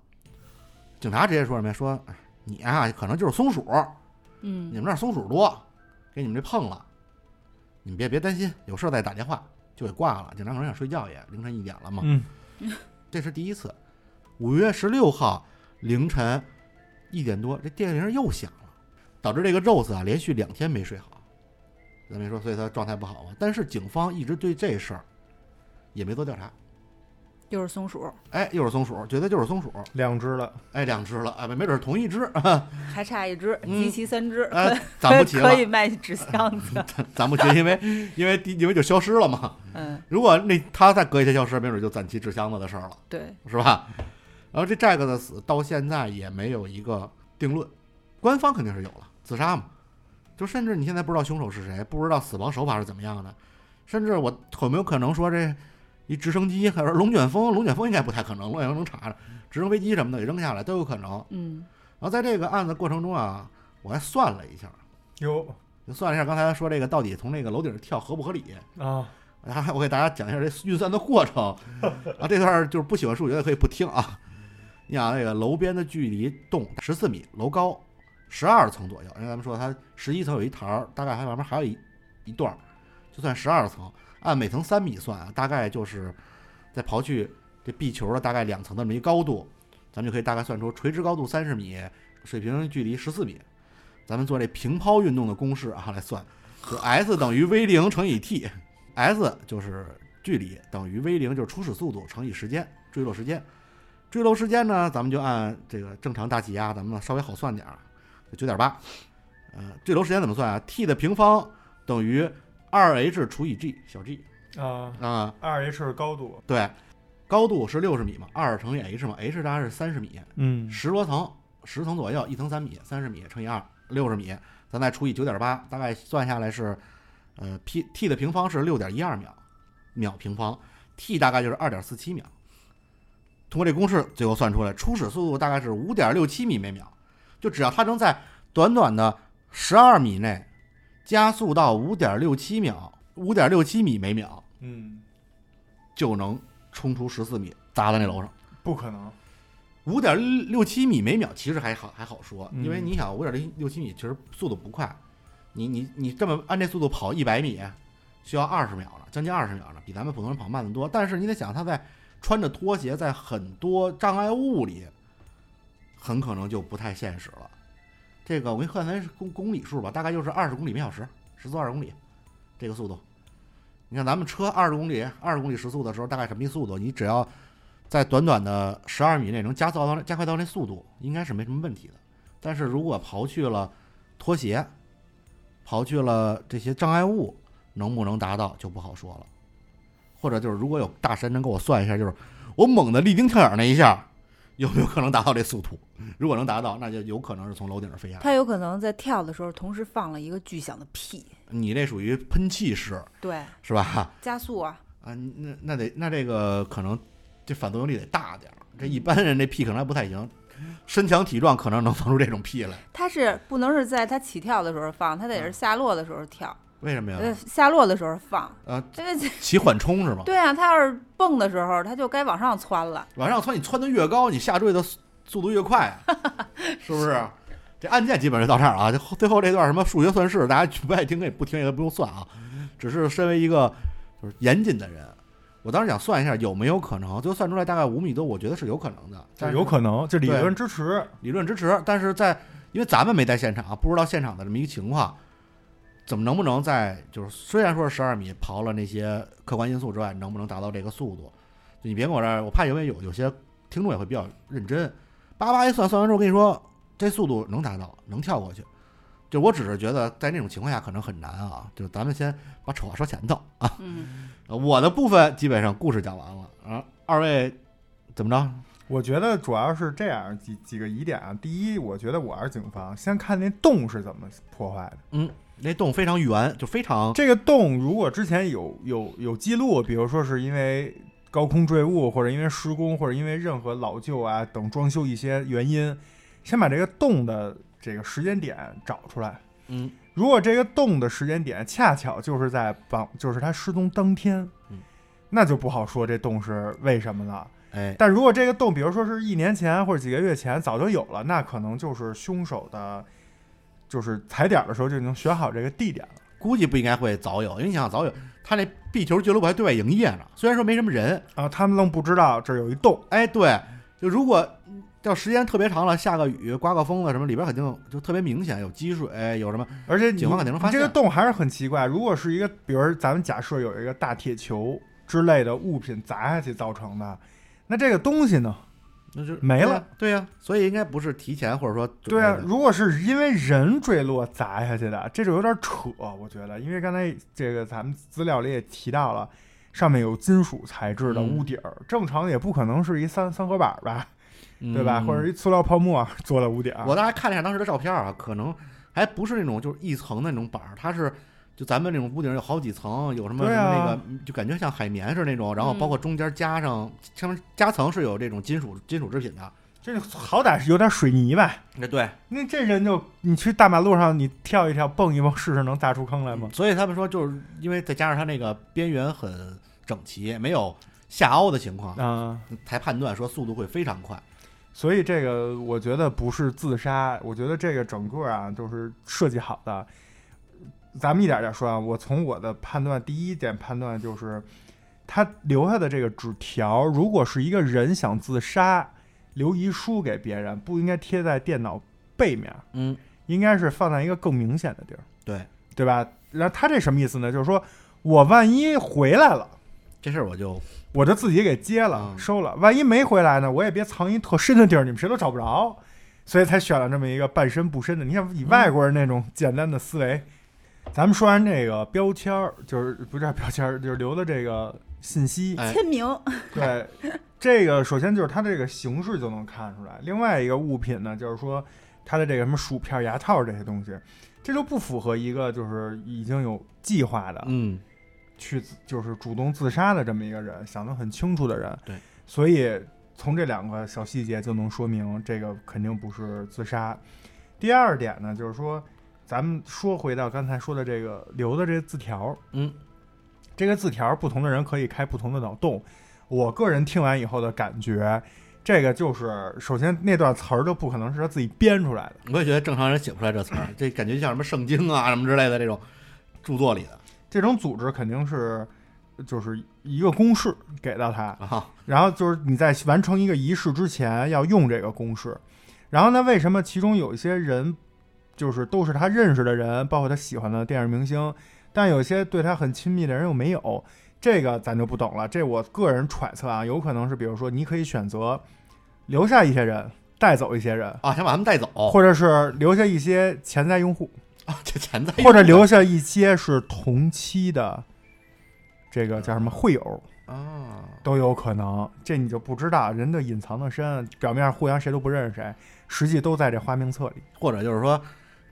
警察直接说什么呀？说哎你啊，可能就是松鼠，嗯你嗯们那儿松鼠多，给你们这碰了。你们别别担心，有事儿再打电话，就给挂了。警察可能想睡觉也，凌晨一点了嘛。嗯这是第一次。五月十六号凌晨一点多，这电铃又响了，导致这个 Rose 啊连续两天没睡好。咱没说，所以他状态不好嘛。但是警方一直对这事儿也没做调查。又是松鼠，哎，又是松鼠，觉得就是松鼠，两只了，哎，两只了，哎，没准是同一只，还差一只，嗯。集齐三只，哎，攒不齐了。可，以卖纸箱子。攒不齐，因为因为因为就消失了嘛。嗯，如果那他再隔一天消失，没准就攒齐纸箱子的事儿了，对，是吧？然后这 Jack 的死到现在也没有一个定论，官方肯定是有了自杀嘛，就甚至你现在不知道凶手是谁，不知道死亡手法是怎么样的，甚至我有没有可能说这一直升机，还是龙卷风？龙卷风应该不太可能，龙卷风能查着，直升飞机什么的给扔下来都有可能。嗯，然后在这个案子过程中啊，我还算了一下，哟就算了一下刚才说这个到底从那个楼顶上跳合不合理。啊，啊，我给大家讲一下这运算的过程啊，这段儿就是不喜欢数学的可以不听啊。你想，那个楼边的距离洞十四米，楼高十二层左右，因为咱们说它十一层有一台儿，大概还旁边还有一一段儿，就算十二层，按每层三米算啊，大概就是再刨去这壁球的大概两层的这么一高度，咱们就可以大概算出垂直高度三十米，水平距离十四米。咱们做这平抛运动的公式啊来算，就 S 等于 v 零乘以 t，S 就是距离等于 v 零就是初始速度乘以时间坠落时间。坠落时间呢，咱们就按这个正常大气压，咱们稍微好算点儿，九点八。呃，坠落时间怎么算啊？t 的平方等于二 h 除以 g 小 g 啊，啊、二 h 是高度，对，高度是六十米嘛，二乘以 h 嘛，h 大概是三十米，嗯。十多层，十层左右，一层三米，三十米乘以二，六十米，咱再除以九点八，大概算下来是，呃，p t 的平方是六点一二秒，秒平方，t 大概就是二点四七秒。通过这公式，最后算出来，初始速度大概是五点六七米每秒，就只要它能在短短的十二米内加速到五点六七秒，五点六七米每秒，嗯，就能冲出十四米，砸在那楼上。不可能，五点六七米每秒其实还好还好说，嗯因为你想五点六七米其实速度不快，你你你这么按这速度跑一百米，需要二十秒了，将近二十秒了，比咱们普通人跑慢得多。但是你得想，他在穿着拖鞋在很多障碍物里，很可能就不太现实了。这个我给你换成公公里数吧，大概就是二十公里每小时，时速二十公里，这个速度。你看咱们车二十公里、二十公里时速的时候，大概什么速度？你只要在短短的十二米内能加速到加快到那速度，应该是没什么问题的。但是如果刨去了拖鞋，刨去了这些障碍物，能不能达到就不好说了。或者就是如果有大神能给我算一下，就是我猛的立定跳远那一下，有没有可能达到这速度？如果能达到，那就有可能是从楼顶上飞下来。他有可能在跳的时候同时放了一个巨响的屁，你这属于喷气式对，是吧？加速啊，啊，那那得那这个可能这反作用力得大点儿，这一般人这屁可能还不太行，身强体壮可能能放出这种屁来。他是不能是在他起跳的时候放，他得是下落的时候跳，为什么呀？呃，下落的时候放，啊，因为起缓冲是吗？对啊，他要是蹦的时候，他就该往上窜了。往上窜，你窜得越高，你下坠的速速度越快，是不是？这案件基本就到这儿啊，就最后这段什么数学算式，大家不爱听可以不听也不用算啊，只是身为一个就是严谨的人，我当时想算一下有没有可能，最后算出来大概五米多，我觉得是有可能的，但是有可能，这理论支持，理论支持，但是在因为咱们没在现场，不知道现场的这么一个情况，怎么能不能在就是虽然说十二米刨了那些客观因素之外，能不能达到这个速度？就你别跟我这儿，我怕因为有有些听众也会比较认真，叭叭一算，算完之后跟你说这速度能达到，能跳过去。就我只是觉得在那种情况下可能很难啊，就咱们先把丑话说前头啊。嗯，呃我的部分基本上故事讲完了啊，二位怎么着？我觉得主要是这样几几个疑点啊。第一，我觉得我是警方，先看那洞是怎么破坏的。嗯，那洞非常圆，就非常这个洞如果之前有有有记录，比如说是因为高空坠物，或者因为施工，或者因为任何老旧啊等装修一些原因，先把这个洞的这个时间点找出来。嗯如果这个洞的时间点恰巧就是在绑，就是他失踪当天，嗯那就不好说这洞是为什么了。哎但如果这个洞，比如说是一年前或者几个月前早就有了，那可能就是凶手的，就是踩点的时候就已经选好这个地点了。估计不应该会早有，因为你想早有，他那壁球俱乐部还对外营业呢，虽然说没什么人，啊，他们愣不知道这儿有一洞，哎，对，就如果要时间特别长了，下个雨、刮个风了什么，里边肯定就特别明显有积水，有什么，而且警方肯定能发现这个洞还是很奇怪。如果是一个，比如咱们假设有一个大铁球之类的物品砸下去造成的。那这个东西呢？那就没了对呀、所以应该不是提前或者说对啊，如果是因为人坠落砸下去的，这就有点扯，我觉得，因为刚才这个咱们资料里也提到了，上面有金属材质的嗯屋顶儿，正常也不可能是一三三合板儿吧，对吧？嗯或者一塑料泡沫做的屋顶儿。我大概看了一下当时的照片啊，可能还不是那种就是一层的那种板儿，它是就咱们那种屋顶有好几层，有什么什么那个，就感觉像海绵似的那种，然后包括中间加上上面夹层是有这种金属金属制品的。这好歹是有点水泥呗。那对，那这人就你去大马路上，你跳一跳，蹦一蹦，试试能砸出坑来吗？所以他们说就是因为再加上它那个边缘很整齐，没有下凹的情况，啊、才判断说速度会非常快。所以这个我觉得不是自杀，我觉得这个整个啊都是设计好的。咱们一点点说啊，我从我的判断，第一点判断就是，他留下的这个纸条，如果是一个人想自杀，留遗书给别人，不应该贴在电脑背面，嗯，应该是放在一个更明显的地儿，对，对吧？然后他这什么意思呢？就是说我万一回来了。这事儿我就我就自己给接了、嗯收了。万一没回来呢，我也别藏一特深的地儿，你们谁都找不着，所以才选了这么一个半深不深的。你看，以外国人那种简单的思维，咱们说完这个标签儿，就是不是标签儿，就是留的这个信息。哎签名，对，这个首先就是它这个形式就能看出来。另外一个物品呢，就是说它的这个什么薯片、牙套这些东西，这就不符合一个就是已经有计划的，嗯，去就是主动自杀的这么一个人，想得很清楚的人。对，所以从这两个小细节就能说明这个肯定不是自杀。第二点呢，就是说，咱们说回到刚才说的这个留的这个字条，嗯，这个字条不同的人可以开不同的脑洞。我个人听完以后的感觉，这个就是首先那段词儿就不可能是他自己编出来的。我也觉得正常人写不出来这词儿，这感觉像什么圣经啊什么之类的这种著作里的这种组织肯定是就是一个公式给到他，啊。然后就是你在完成一个仪式之前要用这个公式，然后呢，为什么其中有一些人就是都是他认识的人，包括他喜欢的电影明星，但有些对他很亲密的人又没有，这个咱就不懂了。这我个人揣测啊，有可能是比如说你可以选择留下一些人，带走一些人，啊，想把他们带走，或者是留下一些潜在用户，啊，这潜在或者留下一些是同期的这个叫什么会友。啊，都有可能，这你就不知道，人的隐藏的深，表面互相谁都不认识谁，实际都在这花名册里。或者就是说，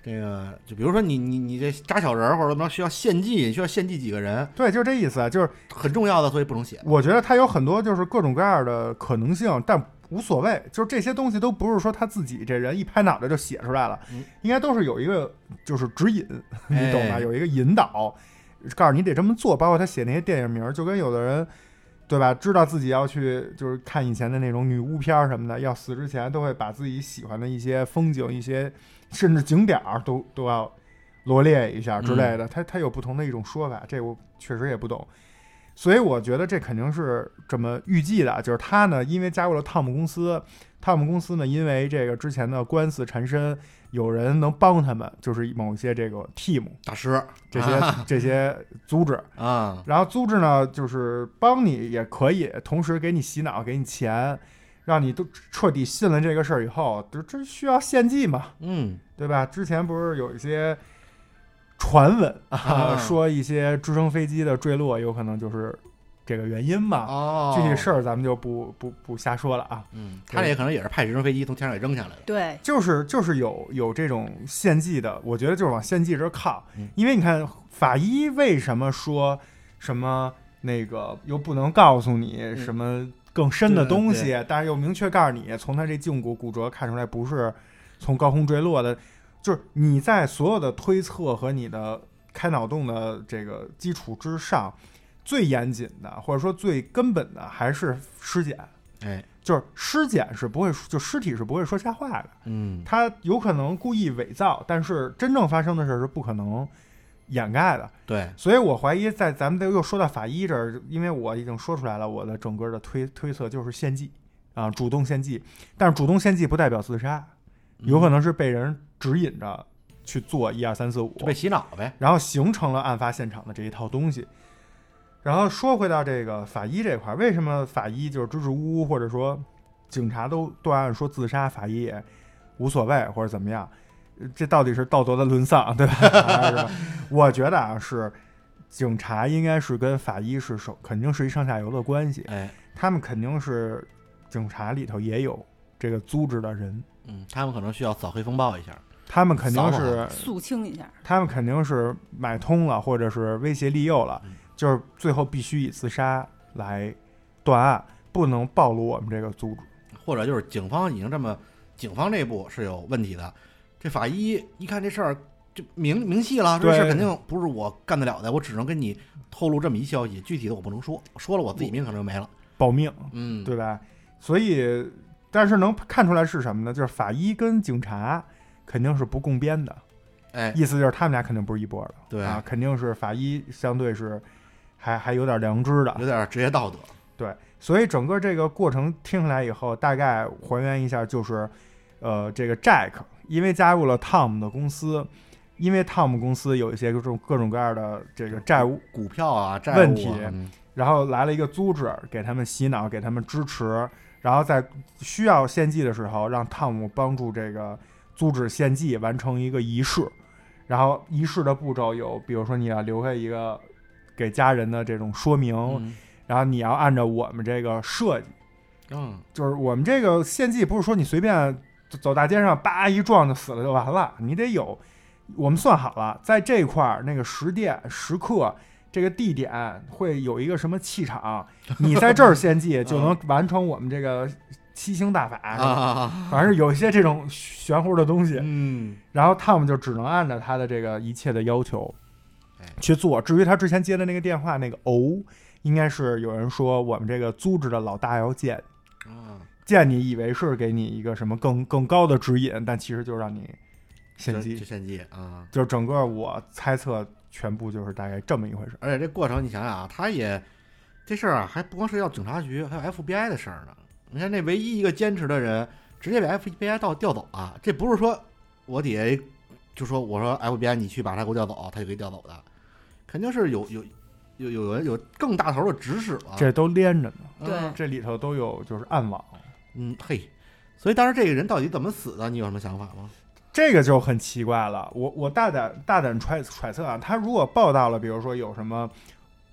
这个就比如说你你你这扎小人儿或者什么着需要献祭，需要献祭几个人，对，就是这意思，就是很重要的，所以不能写。我觉得他有很多就是各种各样的可能性，但无所谓，就是这些东西都不是说他自己这人一拍脑袋就写出来了，嗯应该都是有一个就是指引，你懂吧？哎有一个引导，告诉你得这么做。包括他写那些电影名儿，就跟有的人。对吧？知道自己要去，就是看以前的那种女巫片儿什么的，要死之前都会把自己喜欢的一些风景、一些甚至景点儿都都要罗列一下之类的。他他有不同的一种说法，这我确实也不懂。所以我觉得这肯定是这么预计的，就是他呢，因为加入了汤姆公司，汤姆公司呢，因为这个之前的官司缠身，有人能帮他们，就是某一些这个 team 大师这些、这些组织，啊，然后组织呢，就是帮你也可以，同时给你洗脑，给你钱，让你都彻底信了这个事儿以后，这这需要献祭嘛，嗯，对吧？之前不是有一些传闻啊，啊说一些直升飞机的坠落有可能就是这个原因吧。哦，具体事儿咱们就不不不瞎说了啊，嗯，他这也可能也是派直升飞机从天上给扔下来的。对，就是就是有有这种献祭的，我觉得就是往献祭这儿靠。嗯，因为你看法医为什么说什么那个又不能告诉你什么更深的东西，但是又明确告诉你从他这胫骨骨折看出来不是从高空坠落的，就是你在所有的推测和你的开脑洞的这个基础之上，最严谨的或者说最根本的还是尸检。哎，就是尸检是不会，就尸体是不会说瞎话的，嗯，他有可能故意伪造，但是真正发生的事儿是不可能掩盖的。对，所以我怀疑，在咱们这又说到法医这儿，因为我已经说出来了，我的整个的推推测就是献祭啊，主动献祭。但是主动献祭不代表自杀，有可能是被人指引着去做一二三四五就，被洗脑呗。然后形成了案发现场的这一套东西。然后说回到这个法医这块儿，为什么法医就是支支吾吾，或者说警察都断案说自杀，法医也无所谓或者怎么样？呃这到底是道德的沦丧，对吧？我觉得啊，是警察应该是跟法医是手，肯定是一上下游的关系，哎，他们肯定是警察里头也有这个组织的人，嗯，他们可能需要扫黑风暴一下。他们肯定是肃清一下，他们肯定是买通了，或者是威胁利诱了嗯，就是最后必须以自杀来断案，不能暴露我们这个组织。或者就是警方已经这么，警方内部是有问题的。这法医一看这事儿就明明细了，这事儿肯定不是我干得了的，我只能跟你透露这么一消息，具体的我不能说，说了我自己命可能就没了。保命，嗯，对吧？所以，但是能看出来是什么呢？就是法医跟警察肯定是不共编的，哎，意思就是他们俩肯定不是一波的，对啊，肯定是法医相对是还还有点良知的，有点职业道德。对所以整个这个过程听下来以后，大概还原一下，就是，呃，这个 Jack 因为加入了 Tom 的公司，因为 Tom 公司有一些各种各种各样的这个债务，股票啊，债务啊问题嗯然后来了一个组织给他们洗脑，给他们支持，然后在需要献祭的时候，让 Tom 帮助这个组织献祭完成一个仪式。然后仪式的步骤有，比如说你要留下一个给家人的这种说明，嗯然后你要按照我们这个设计，嗯，就是我们这个献祭不是说你随便走走大街上叭一撞就死了就完了，你得有我们算好了，在这块儿那个时点时刻。这个地点会有一个什么气场？你在这儿献祭就能 完成我们这个七星大法，啊，反正是有一些这种玄乎的东西。嗯，然后汤姆就只能按照他的这个一切的要求哎去做。至于他之前接的那个电话，那个哦，应该是有人说我们这个组织的老大要见啊，见你，以为是给你一个什么更更高的指引，但其实就让你献祭。献祭啊。就是整个我猜测全部就是大概这么一回事。而且这过程你想想啊，他也这事儿啊，还不光是要警察局，还有 FBI 的事儿呢。你看那唯一一个坚持的人，直接被 FBI 调调走了。这不是说我底下就说我说 FBI 你去把他给我调走，他就给调走的，肯定是有有有有人有更大头的指使了。这都连着呢，对嗯这里头都有就是暗网。嗯嘿，所以当时这个人到底怎么死的，你有什么想法吗？这个就很奇怪了。我我大胆大胆揣揣测啊，他如果报道了，比如说有什么，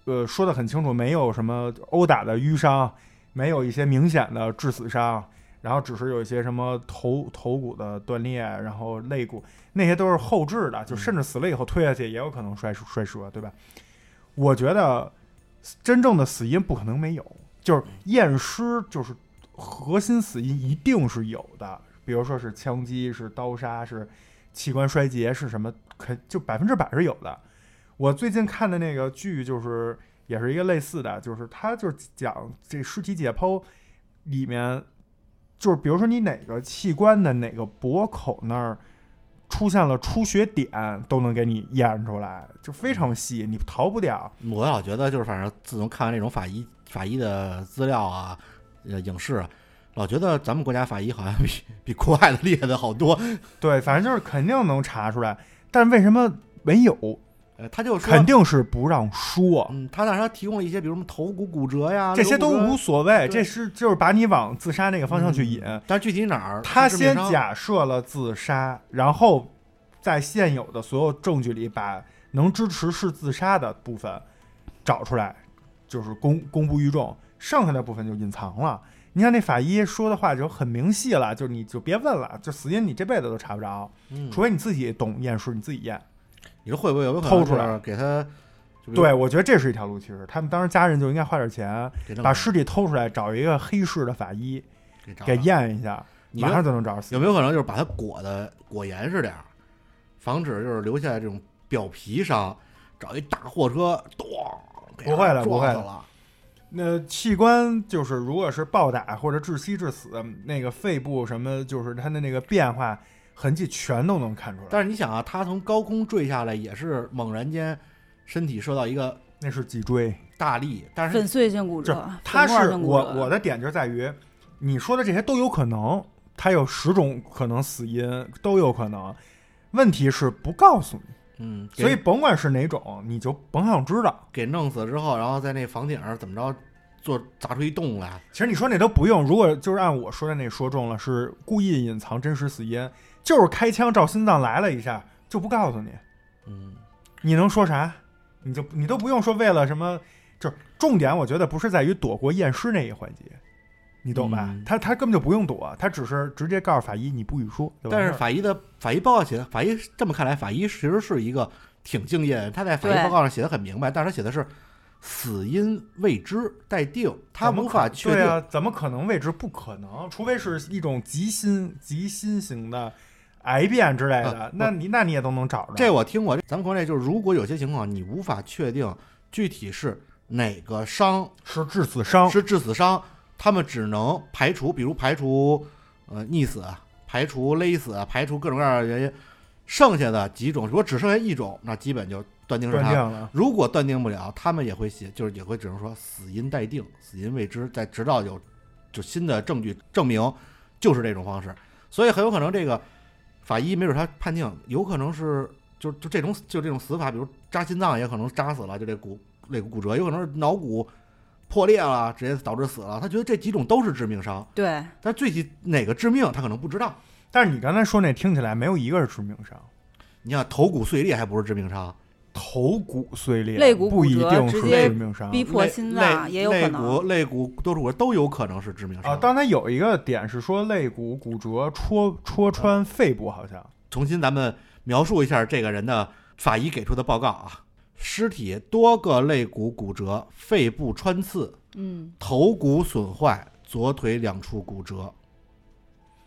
呃，说的很清楚，没有什么殴打的淤伤，没有一些明显的致死伤，然后只是有一些什么头头骨的断裂，然后肋骨那些都是后置的，就甚至死了以后推下去也有可能摔摔折，对吧？我觉得真正的死因不可能没有，就是验尸，就是核心死因一定是有的，比如说是枪击、是刀杀、是器官衰竭、是什么，肯就百分之百是有的。我最近看的那个剧就是也是一个类似的，就是它就是讲这尸体解剖里面，就是比如说你哪个器官的哪个脖口那儿出现了出血点，都能给你验出来，就非常细，你逃不掉。我老觉得就是，反正自从看完这种法医法医的资料啊，呃，影视啊，老觉得咱们国家法医好像比比国外的 厉害的好多。对，反正就是肯定能查出来，但为什么没有？呃，他就说肯，定是不让说，嗯，他那他提供了一些，比如什么头骨骨折呀，这些都无所谓，这是就是把你往自杀那个方向去引。嗯但具体哪儿，他先假设了自杀，然后在现有的所有证据里，把能支持是自杀的部分找出来，就是公公布于众，剩下的部分就隐藏了。你看那法医说的话就很明细了，就你就别问了，就死因你这辈子都查不着，嗯，除非你自己懂验尸，你自己验。你说会不会有可能偷出来给他？对，我觉得这是一条路。其实他们当时家人就应该花点钱，把尸体偷出来，找一个黑市的法医给给验一下，马上就能找着死有没有可能就是把它裹的裹严实点儿，防止就是留下这种表皮伤？找一大货车，咚，不会了不会了。那器官就是，如果是暴打或者窒息致死，那个肺部什么，就是它的那个变化痕迹全都能看出来。但是你想啊，他从高空坠下来，也是猛然间身体受到一个那是脊椎，大力，但是粉碎性骨这折，他是我性骨折我的点就在于，你说的这些都有可能，他有十种可能死因都有可能，问题是不告诉你。嗯，所以甭管是哪种，你就甭想知道。给弄死之后，然后在那房顶上怎么着做砸出一洞来，其实你说那都不用，如果就是按我说的那说中了，是故意隐藏真实死因，就是开枪照心脏来了一下，就不告诉你，嗯，你能说啥？你就你都不用说为了什么，就是重点，我觉得不是在于躲过验尸那一环节，你懂吧？嗯他他根本就不用躲，他只是直接告诉法医你不许说。就完但是事儿法医的法医报告写的，法医这么看来，法医其实是一个挺敬业的。他在法医对报告上写的很明白，但是他写的是死因未知待定，他怎么可无法确定。对啊，怎么可能未知？不可能，除非是一种极心极心型的癌变之类的，啊那你那你也都能找着。这我听过，咱们国内就是，如果有些情况你无法确定具体是哪个伤是致死伤，是致死伤，他们只能排除，比如排除呃溺死，排除勒死，排除各种各样的原因，剩下的几种如果只剩下一种，那基本就断定是他。如果断定不了，他们也会写，就是也会只能说死因待定，死因未知，在直到有就新的证据证明就是这种方式，所以很有可能这个法医没准他判定有可能是就就这种就这种死法，比如扎心脏也可能扎死了，就这骨肋骨骨折，有可能是脑骨破裂了，直接导致死了。他觉得这几种都是致命伤，对，但具体哪个致命他可能不知道。但是你刚才说那听起来没有一个是致命伤，你像头骨碎裂还不是致命伤，头骨碎裂、肋骨不一骨折定是直接致命伤逼迫心脏肋也有可肋能骨肋骨多处骨折都有可能是致命伤。啊。刚才有一个点是说肋骨骨折戳戳穿肺部，好像重新咱们描述一下这个人的法医给出的报告啊，尸体多个肋骨骨折，肺部穿刺，嗯，头骨损坏，左腿两处骨折。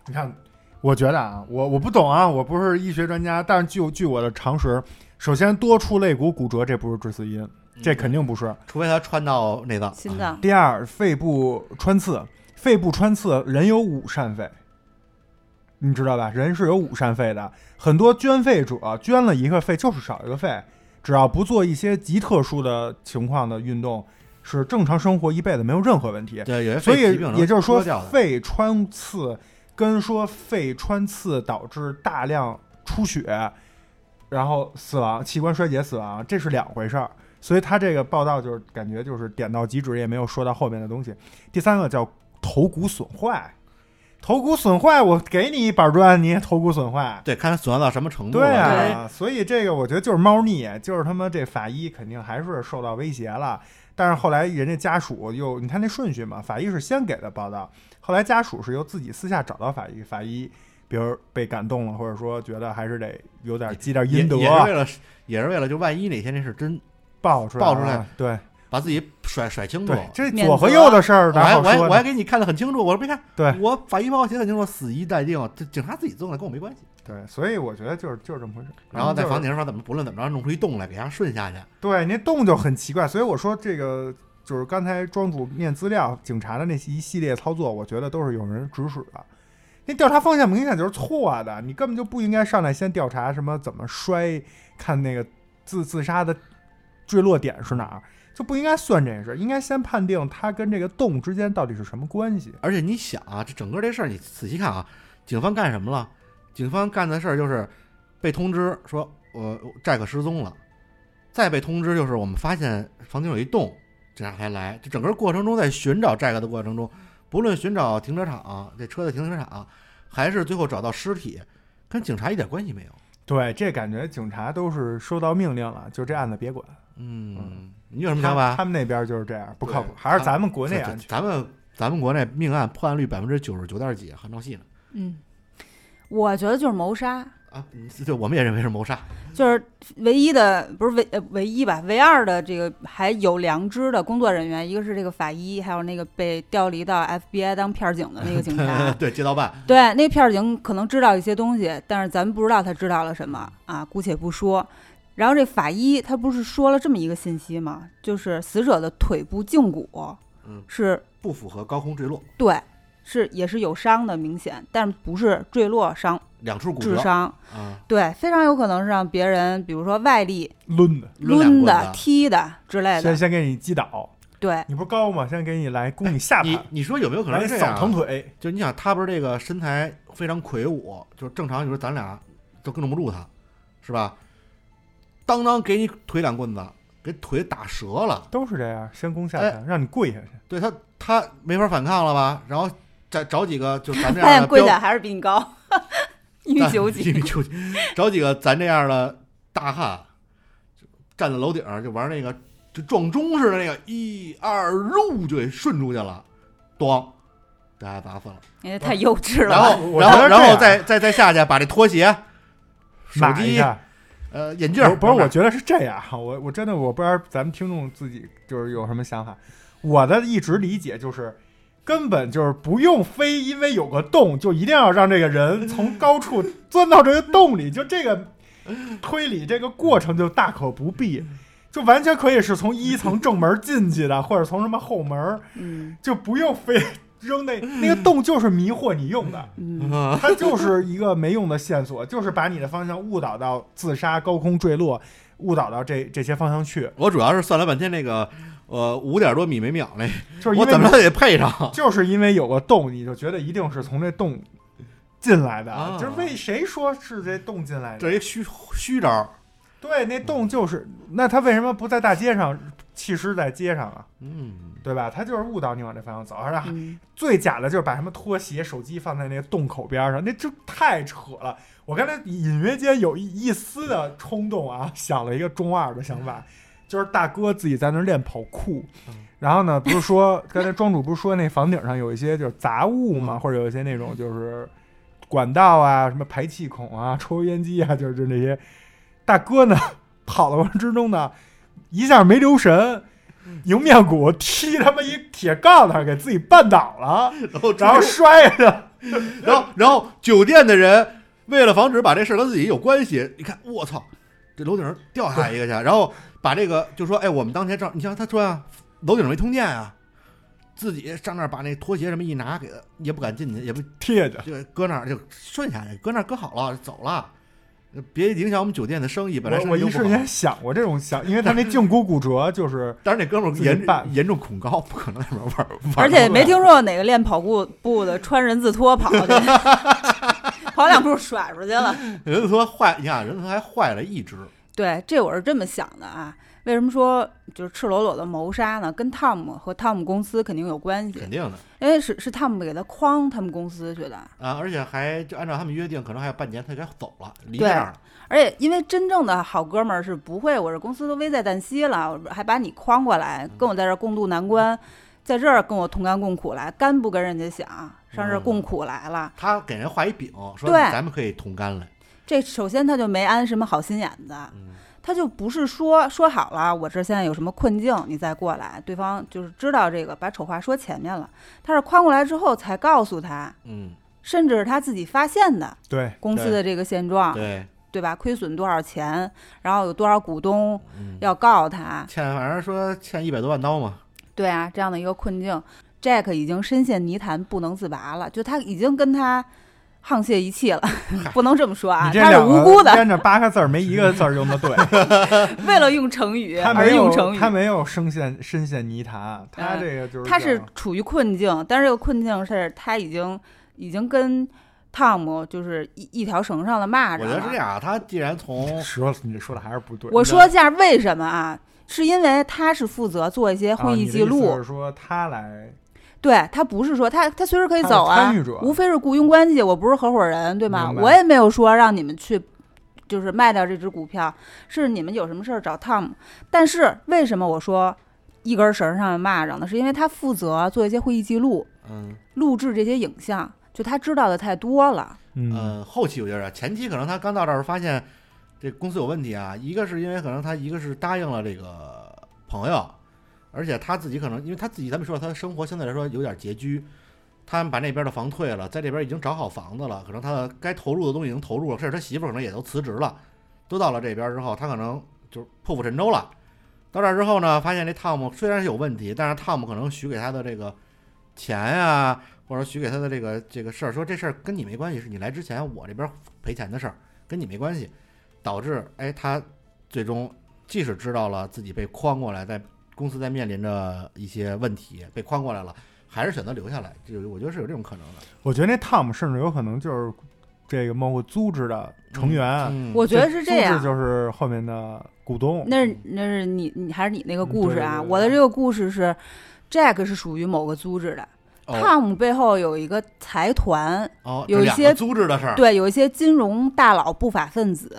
你看，我觉得啊，我我不懂啊，我不是医学专家，但是据据我的常识，首先多处肋骨骨折，这不是致死因，这肯定不是。除非他穿到内脏。心脏第二，肺部穿刺，肺部穿刺，人有五扇肺，你知道吧？人是有五扇肺的，很多捐肺者捐了一个肺就是少一个肺，只要不做一些极特殊的情况的运动，是正常生活一辈子没有任何问题。对，有些所以肺疾病能也就是说肺穿刺跟说肺穿刺导致大量出血，然后死亡、器官衰竭死亡，这是两回事儿。所以他这个报道就是感觉就是点到即止，也没有说到后面的东西。第三个叫头骨损坏，头骨损坏，我给你一板砖，你也头骨损坏。对，看他损坏到什么程度了。对啊，所以这个我觉得就是猫腻，就是他妈这法医肯定还是受到威胁了。但是后来人家家属又，你看那顺序嘛，法医是先给的报道，后来家属是由自己私下找到法医，法医比如被感动了，或者说觉得还是得有点积点也阴德，也是为了，也是为了，就万一哪天这事真，爆出来爆出来，对把自己甩甩清楚。对，这左和右的事儿，我还？我还我还给你看得很清楚，我说别看，对我法医报告写得很清楚，死一待定，这警察自己做的，跟我没关系。对，所以我觉得就是就是这么回事。然后在房顶上说怎么不论怎么着弄出一洞来，给它顺下去。对，那洞就很奇怪，所以我说这个就是刚才庄主念资料，警察的那一系列操作，我觉得都是有人指使的。那调查方向明显就是错的，你根本就不应该上来先调查什么怎么摔，看那个自自杀的坠落点是哪儿，就不应该算这件事，应该先判定他跟这个洞之间到底是什么关系。而且你想啊，这整个这事儿你仔细看啊，警方干什么了？警方干的事儿就是被通知说，我寨克失踪了，再被通知就是我们发现房间有一洞，警察才来。这整个过程中，在寻找这个的过程中，不论寻找停车场这车的停车场，还是最后找到尸体，跟警察一点关系没有。对，这感觉警察都是收到命令了，就这案子别管。嗯，你有什么想法？他他们那边就是这样，不靠谱，还是咱们国内安全。咱们咱们国内命案破案率百分之九十九点几，还闹戏呢嗯，我觉得就是谋杀，啊！对，我们也认为是谋杀。就是唯一的不是唯呃唯一吧，唯二的这个还有良知的工作人员，一个是这个法医，还有那个被调离到 FBI 当片儿警的那个警察。对，街道办。对，那片儿警可能知道一些东西，但是咱们不知道他知道了什么啊，姑且不说。然后这法医他不是说了这么一个信息吗？就是死者的腿部胫骨嗯是不符合高空坠落，对，是也是有伤的，明显，但不是坠落伤两处骨折致伤。啊，对，非常有可能是让别人，比如说外力抡的，抡的、子踢的之类的。先先给你击倒，对，你不是高吗？先给你来攻你下你盘，你说有没有可能来扫是这样啊？疼腿。就你想，他不是这个身材非常魁梧，就是正常，你说咱俩都跟不住他，是吧？当当给你腿两棍子，给腿打折了。都是这样，先攻下哎盘，让你跪下去。对他，他没法反抗了吧？然后再找几个就咱这发样的发现龟仔还是比你高，一米九几一几。米九几，找几个咱这样的大汉，就站在楼顶上就玩那个就撞钟似的那个，一二入就给顺出去了，咣，大家打死了。因为太幼稚了然。后然后然后再再再下去把这拖鞋、手机、呃眼镜，不是，我觉得是这样哈，我我真的我不知道咱们听众自己就是有什么想法。我的一直理解就是，根本就是不用非因为有个洞就一定要让这个人从高处钻到这个洞里，就这个推理这个过程就大可不必，就完全可以是从一层正门进去的，或者从什么后门，嗯。就不用非扔那那个洞就是迷惑你用的。它就是一个没用的线索，就是把你的方向误导到自杀、高空坠落，误导到这这些方向去，我主要是算了半天那个呃五点多米每秒那，就是因为你我怎么着也得配上。就是因为有个洞，你就觉得一定是从这洞进来的，啊就是为谁说是这洞进来的？这一虚虚招儿，对，那洞就是，那他为什么不在大街上弃尸在街上啊？嗯，对吧？他就是误导你往这方向走，而且嗯最假的就是把什么拖鞋、手机放在那个洞口边上，那就太扯了。我刚才隐约间有一一丝的冲动啊，想了一个中二的想法，就是大哥自己在那儿练跑酷嗯，然后呢，不是说刚才庄主不是说那房顶上有一些就是杂物嘛，或者有一些那种就是管道啊、什么排气孔啊、抽油烟机啊，就是就那些。大哥呢，跑的过程之中呢，一下没留神。迎面骨踢他妈一铁杠子，给自己绊倒了，然后然后摔的。然后然后酒店的人为了防止把这事儿跟自己有关系，你看我操，这楼顶上掉下来一个去，然后把这个就说，哎，我们当天正，你像他说啊，楼顶上没通电啊，自己上那儿把那拖鞋什么一拿，给他也不敢进去，也不贴着，就搁那儿就顺下来，搁那儿搁好了走了，别影响我们酒店的生意。本来我我一瞬间想过这种想，因为他那胫骨骨折就是但是那哥们儿严办严重恐高，不可能在那边玩儿。玩而且没听说过哪个练跑步步的穿人字拖跑去，跑两步甩出去了。人字拖坏，你看人字拖还坏了一只，对，这我是这么想的啊。为什么说就是赤裸裸的谋杀呢？跟汤姆和汤姆公司肯定有关系肯，定的因为是是汤姆给他诓他们公司去的，啊！而且还就按照他们约定，可能还有半年他该走了，离对这儿了。而且因为真正的好哥们儿是不会，我这公司都危在旦夕了，我还把你诓过来，跟我在这儿共度难关，在这儿跟我同甘共苦来，甘不跟人家想，上这儿共苦来了。他给人画一饼，说对咱们可以同甘来。这首先他就没安什么好心眼子，嗯他就不是说说好了，我这现在有什么困境，你再过来，对方就是知道这个，把丑话说前面了。他是宽过来之后才告诉他，嗯，甚至是他自己发现的对，公司的这个现状，对，对吧？亏损多少钱，然后有多少股东嗯，要告他，欠反正说欠一百多万刀嘛。对啊，这样的一个困境，Jack 已经深陷泥潭不能自拔了，就他已经跟他沆瀣一气了，不能这么说啊，他是无辜的，个连着八个字儿没一个字儿用的对，为了用成语而他没有用成语，他没有深陷深陷泥潭，他嗯这个就是他是处于困境，但是这个困境是他已经已经跟汤姆就是一一条绳上的蚂蚱我觉得是这样啊，他既然从说你说的还是不对。我说一下为什么啊？是因为他是负责做一些啊会议记录，是说他来对他不是说他他随时可以走啊无非是雇佣关系，我不是合伙人，对吗？我也没有说让你们去，就是卖掉这只股票，是你们有什么事儿找 Tom。但是为什么我说一根绳上的蚂蚱呢？是因为他负责做一些会议记录，嗯录制这些影像，就他知道的太多了。嗯呃后期我觉得，前期可能他刚到这儿发现这公司有问题啊，一个是因为可能他一个是答应了这个朋友，而且他自己可能因为他自己咱们说，他的生活相对来说有点拮据。他们把那边的房退了，在这边已经找好房子了，可能他的该投入的东西已经投入了，甚至他媳妇可能也都辞职了，都到了这边之后，他可能就是破釜沉舟了。到这儿之后呢，发现这汤姆虽然是有问题，但是汤姆可能许给他的这个钱呀、或者许给他的这个这个事儿，说这事儿跟你没关系，是你来之前我这边赔钱的事儿，跟你没关系，导致哎他最终即使知道了自己被诓过来，在公司在面临着一些问题，被宽过来了，还是选择留下来，就我觉得是有这种可能的。我觉得那 Tom 甚至有可能就是这个某个组织的成员。嗯我觉得是这样。就是后面的股东。那是那是你你还是你那个故事啊？嗯对对对我的这个故事是，Jack 是属于某个组织的，，Tom 背后有一个财团，哦，有一些组织的事儿，对，有一些金融大佬、不法分子，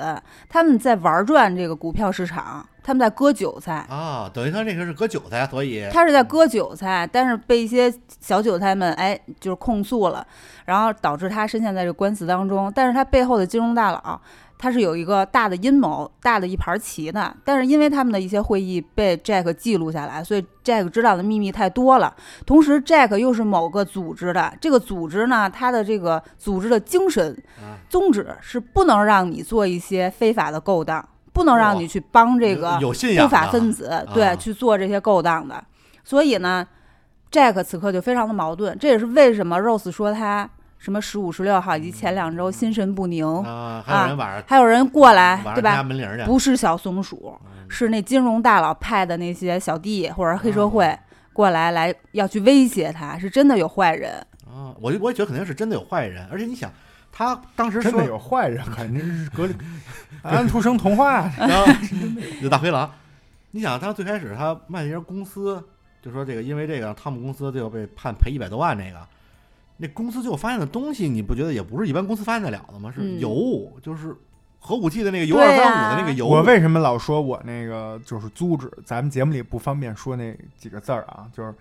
他们在玩转这个股票市场，他们在割韭菜。啊，等于他这个是割韭菜，所以他是在割韭菜，但是被一些小韭菜们哎，就是控诉了，然后导致他深陷在这个官司当中。但是他背后的金融大佬，他是有一个大的阴谋、大的一盘棋的。但是因为他们的一些会议被 Jack 记录下来，所以 Jack 知道的秘密太多了。同时，Jack 又是某个组织的，这个组织呢，它的这个组织的精神啊宗旨是不能让你做一些非法的勾当，不能让你去帮这个不法分子对去做这些勾当的。所以呢，Jack 此刻就非常的矛盾，这也是为什么 Rose 说他什么十五、十六号以及前两周心神不宁，啊，还有人晚上还有人过来对吧？不是小松鼠，嗯是那金融大佬派的那些小弟或者黑社哦会过来来要去威胁他，是真的有坏人。啊，我就我也觉得肯定是真的有坏人，而且你想，他当时真的说有坏人，肯定是格里 安徒生童话。然后有大灰狼。你想，他最开始他卖那家公司，就说这个因为这个汤姆公司最后被判赔一百多万，这个那公司最后发现的东西，你不觉得也不是一般公司发现得了的吗？是油，就是核武器的那个铀二三五啊的那个铀。我为什么老说我那个就是组织？咱们节目里不方便说那几个字儿啊，就是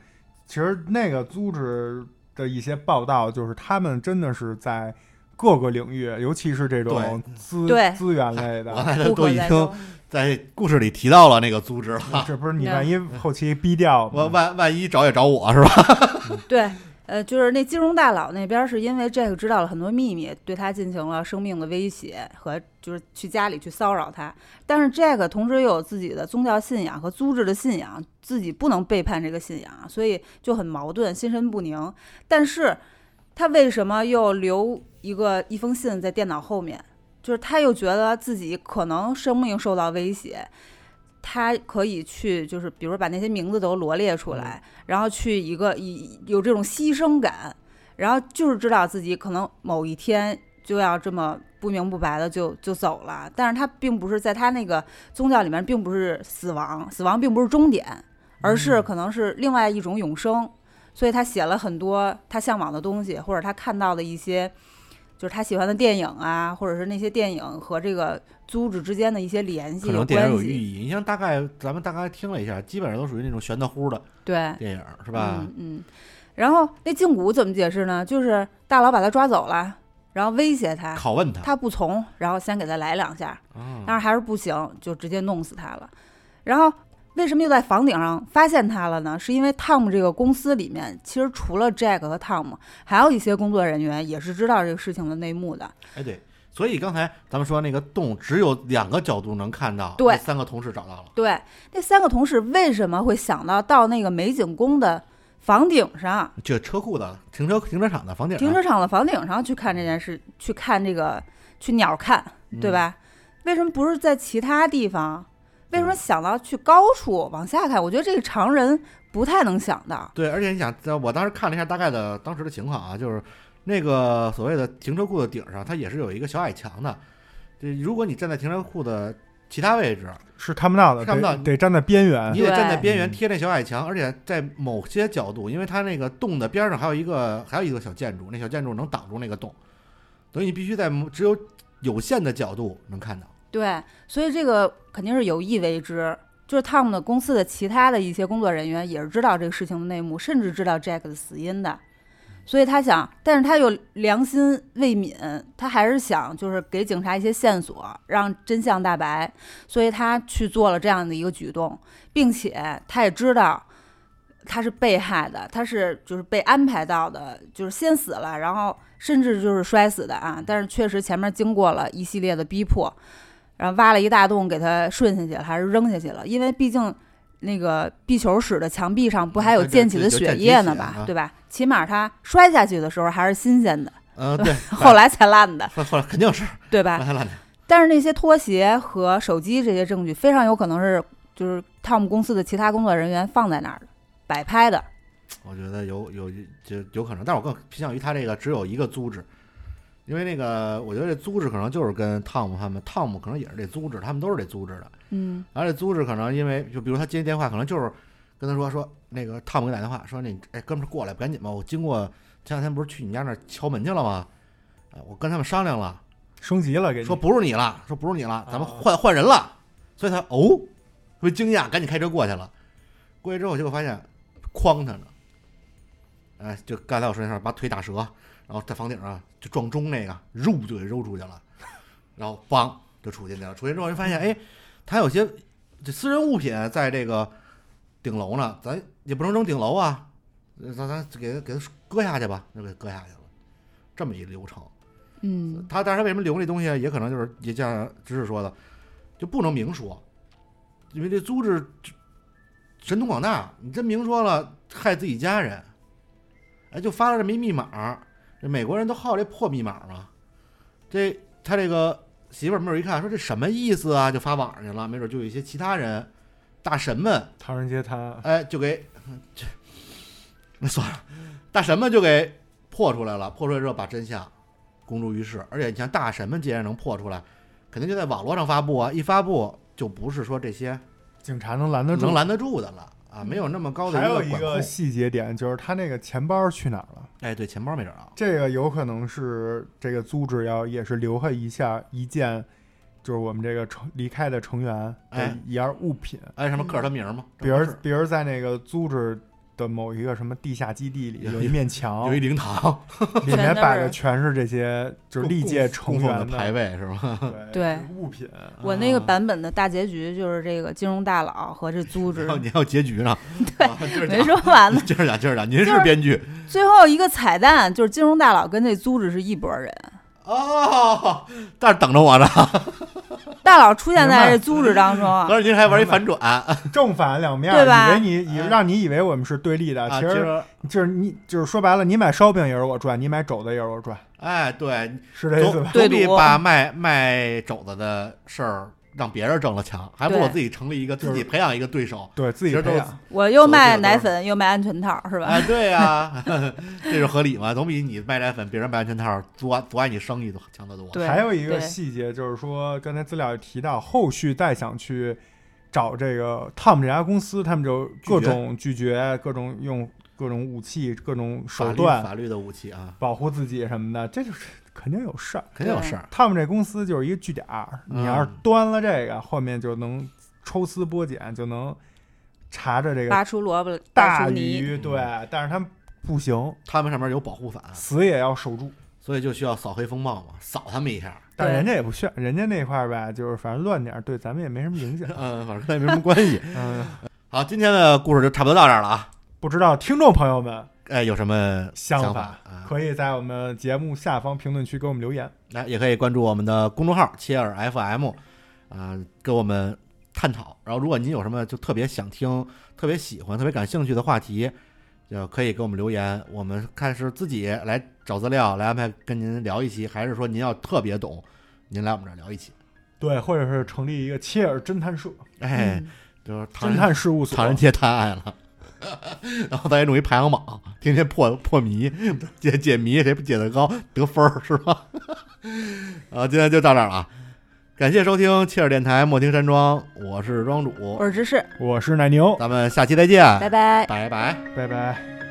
其实那个组织的一些报道，就是他们真的是在各个领域，尤其是这种资对资源类的。才不都已经。在故事里提到了那个组织了，这不是你万一后期逼掉我？万万一找也找我是吧？对，呃，就是那金融大佬那边是因为 Jack 知道了很多秘密，对他进行了生命的威胁和就是去家里去骚扰他。但是 Jack 同时又有自己的宗教信仰和组织的信仰，自己不能背叛这个信仰，所以就很矛盾，心神不宁。但是他为什么又留一个一封信在电脑后面？就是他又觉得自己可能生命受到威胁，他可以去，就是比如说把那些名字都罗列出来，然后去一个以有这种牺牲感，然后就是知道自己可能某一天就要这么不明不白的就就走了，但是他并不是在他那个宗教里面，并不是死亡，死亡并不是终点，而是可能是另外一种永生，所以他写了很多他向往的东西，或者他看到的一些。就是他喜欢的电影啊，或者是那些电影和这个组织之间的一些联系可能电影有寓意。你像大概咱们大概听了一下，基本上都属于那种玄的乎的对，电影，是吧？嗯嗯。然后那胫骨怎么解释呢？就是大佬把他抓走了，然后威胁他，拷问他，他不从，然后先给他来两下，啊但是还是不行，就直接弄死他了。然后为什么又在房顶上发现他了呢？是因为汤姆这个公司里面，其实除了 Jack 和汤姆，还有一些工作人员也是知道这个事情的内幕的。哎对，所以刚才咱们说那个洞只有两个角度能看到，对那三个同事找到了，对，那三个同事为什么会想到到那个美景宫的房顶上？就车库的停车停车场的房顶上，停车场的房顶上去看这件事，去看这个去鸟看，对嗯？吧？为什么不是在其他地方？为什么想到去高处往下看？我觉得这个常人不太能想到。对，而且你想，我当时看了一下大概的当时的情况啊，就是那个所谓的停车库的顶上，它也是有一个小矮墙的。这如果你站在停车库的其他位置，是看不到的，看不到得得站在边缘你。得站在边缘贴那小矮墙，而且在某些角度，因为它那个洞的边上还有一个还有一个小建筑，那小建筑能挡住那个洞，等于你必须在只有有限的角度能看到。对，所以这个肯定是有意为之。就是汤姆的公司的其他的一些工作人员也是知道这个事情的内幕，甚至知道 Jack 的死因的，所以他想，但是他又良心未泯，他还是想就是给警察一些线索，让真相大白，所以他去做了这样的一个举动，并且他也知道他是被害的，他是就是被安排到的，就是先死了，然后甚至就是摔死的啊，但是确实前面经过了一系列的逼迫。然后挖了一大洞给它顺下去了，还是扔下去了？因为毕竟那个壁球室的墙壁上不还有溅起的血液呢吧？对吧？起码它摔下去的时候还是新鲜的，嗯，对，后来才烂的，后后来肯定是 对吧？烂烂的。但是那些拖鞋和手机这些证据非常有可能是就是汤姆公司的其他工作人员放在那儿的，摆拍的。我觉得有有就有可能，但是我更偏向于他这个只有一个组织，因为那个我觉得这租制可能就是跟汤姆他们，汤姆可能也是这租制，他们都是这租制的。嗯而且租制可能因为就比如他接电话，可能就是跟他说说那个汤姆给你打电话说那哎哥们儿过来赶紧吧，我经过前两天不是去你家那儿敲门去了吗？哎，我跟他们商量了，升级了，给你说不是你了，说不是你了，咱们啊换换人了。所以他哦，特别惊讶，赶紧开车过去了。过去之后，结果发现诓他呢，哎，就刚才我说那事儿，把腿打折，然后在房顶上就撞钟那个，肉就给揉出去了，然后梆就出进去了。出去之后就发现，哎，他有些这私人物品在这个顶楼呢，咱也不能扔顶楼啊，呃咱咱给他给他搁下去吧，就给搁下去了，这么一流程。嗯他但是他为什么留这东西，也可能就是也像知识说的，就不能明说，因为这租制神通广大，你真明说了害自己家人，哎，就发了这么一密码，这美国人都好这破密码嘛，这他这个媳妇儿没准一看说这什么意思啊，就发网上去了，没准就有一些其他人大神们唐人街他，哎，就给这那 算了，大神们就给破出来了。破出来之后，把真相公诸于世。而且你像大神们既然能破出来，肯定就在网络上发布啊，一发布就不是说这些警察能拦得住能。拦得住的了啊，没有那么高的还有一个细节点就是他那个钱包去哪儿了？哎，对，钱包没找着。这个有可能是这个组织要也是留下一下一件，就是我们这个成离开的成员的哎一样物品，哎，什么刻着他名儿吗？比如这不是比如在那个组织的某一个什么地下基地里有一面墙有一，灵堂，里面摆的全是这些就是历届成员的员牌位是吧？对物品。我那个啊版本的大结局就是这个金融大佬和这组织你还有结局呢。对啊，没，说完呢。接着讲，接着讲，您是是编剧最后一个彩蛋就是金融大佬跟这组织是一拨人，哦，这儿等着我呢。大佬出现在这组织当中，合着您还玩一反转。正反两面，对吧？以为你以啊让你以为我们是对立的，啊？其实，就是你就是说白了，你买烧饼也是我赚，你买肘子也是我赚，哎，对，是这意思吧？总总比对赌把卖卖肘子的事儿让别人挣了强，还不如我自己成立一个，自己培养一个对手。对自己培养，我又卖奶粉又卖安全套，是吧？哎，对呀、这是合理吗？总比你卖奶粉，别人卖安全套阻碍阻碍你生意都强得多。对还有一个细节就是说，刚才资料也提到，后续再想去找这个 Tom 这家公司，他们就各种拒绝，各种用各种武器、各种法律手段法律的武器啊，保护自己什么的，这就是肯定有事儿。肯定有事儿。他们这公司就是一个据点儿，你要是嗯端了这个，后面就能抽丝剥茧，就能查着这个拔出萝卜大鱼。对，但是他们不行，他们上面有保护伞，死也要守住。所以就需要扫黑风暴嘛，扫他们一下。但人家也不炫，人家那块儿吧，就是反正乱点儿，对咱们也没什么影响。嗯，反正跟他也没什么关系。嗯，好，今天的故事就差不多到这儿了啊。不知道听众朋友们哎，有什么想法啊？可以在我们节目下方评论区给我们留言。来，也可以关注我们的公众号“切尔 FM”，啊、跟我们探讨。然后，如果您有什么就特别想听、特别喜欢、特别感兴趣的话题，就可以给我们留言。我们看是自己来找资料来安排跟您聊一期，还是说您要特别懂，您来我们这儿聊一期。对，或者是成立一个切尔侦探社、哎，嗯就是侦探事务所唐。人街探案了。然后大家弄一排行榜，天天破破谜，解解谜，谁解得高得分儿是吧？啊，今天就到这儿了啊！感谢收听切尔电台莫听山庄，我是庄主，我是芝士，我是奶牛，咱们下期再见，拜拜。拜拜。拜拜。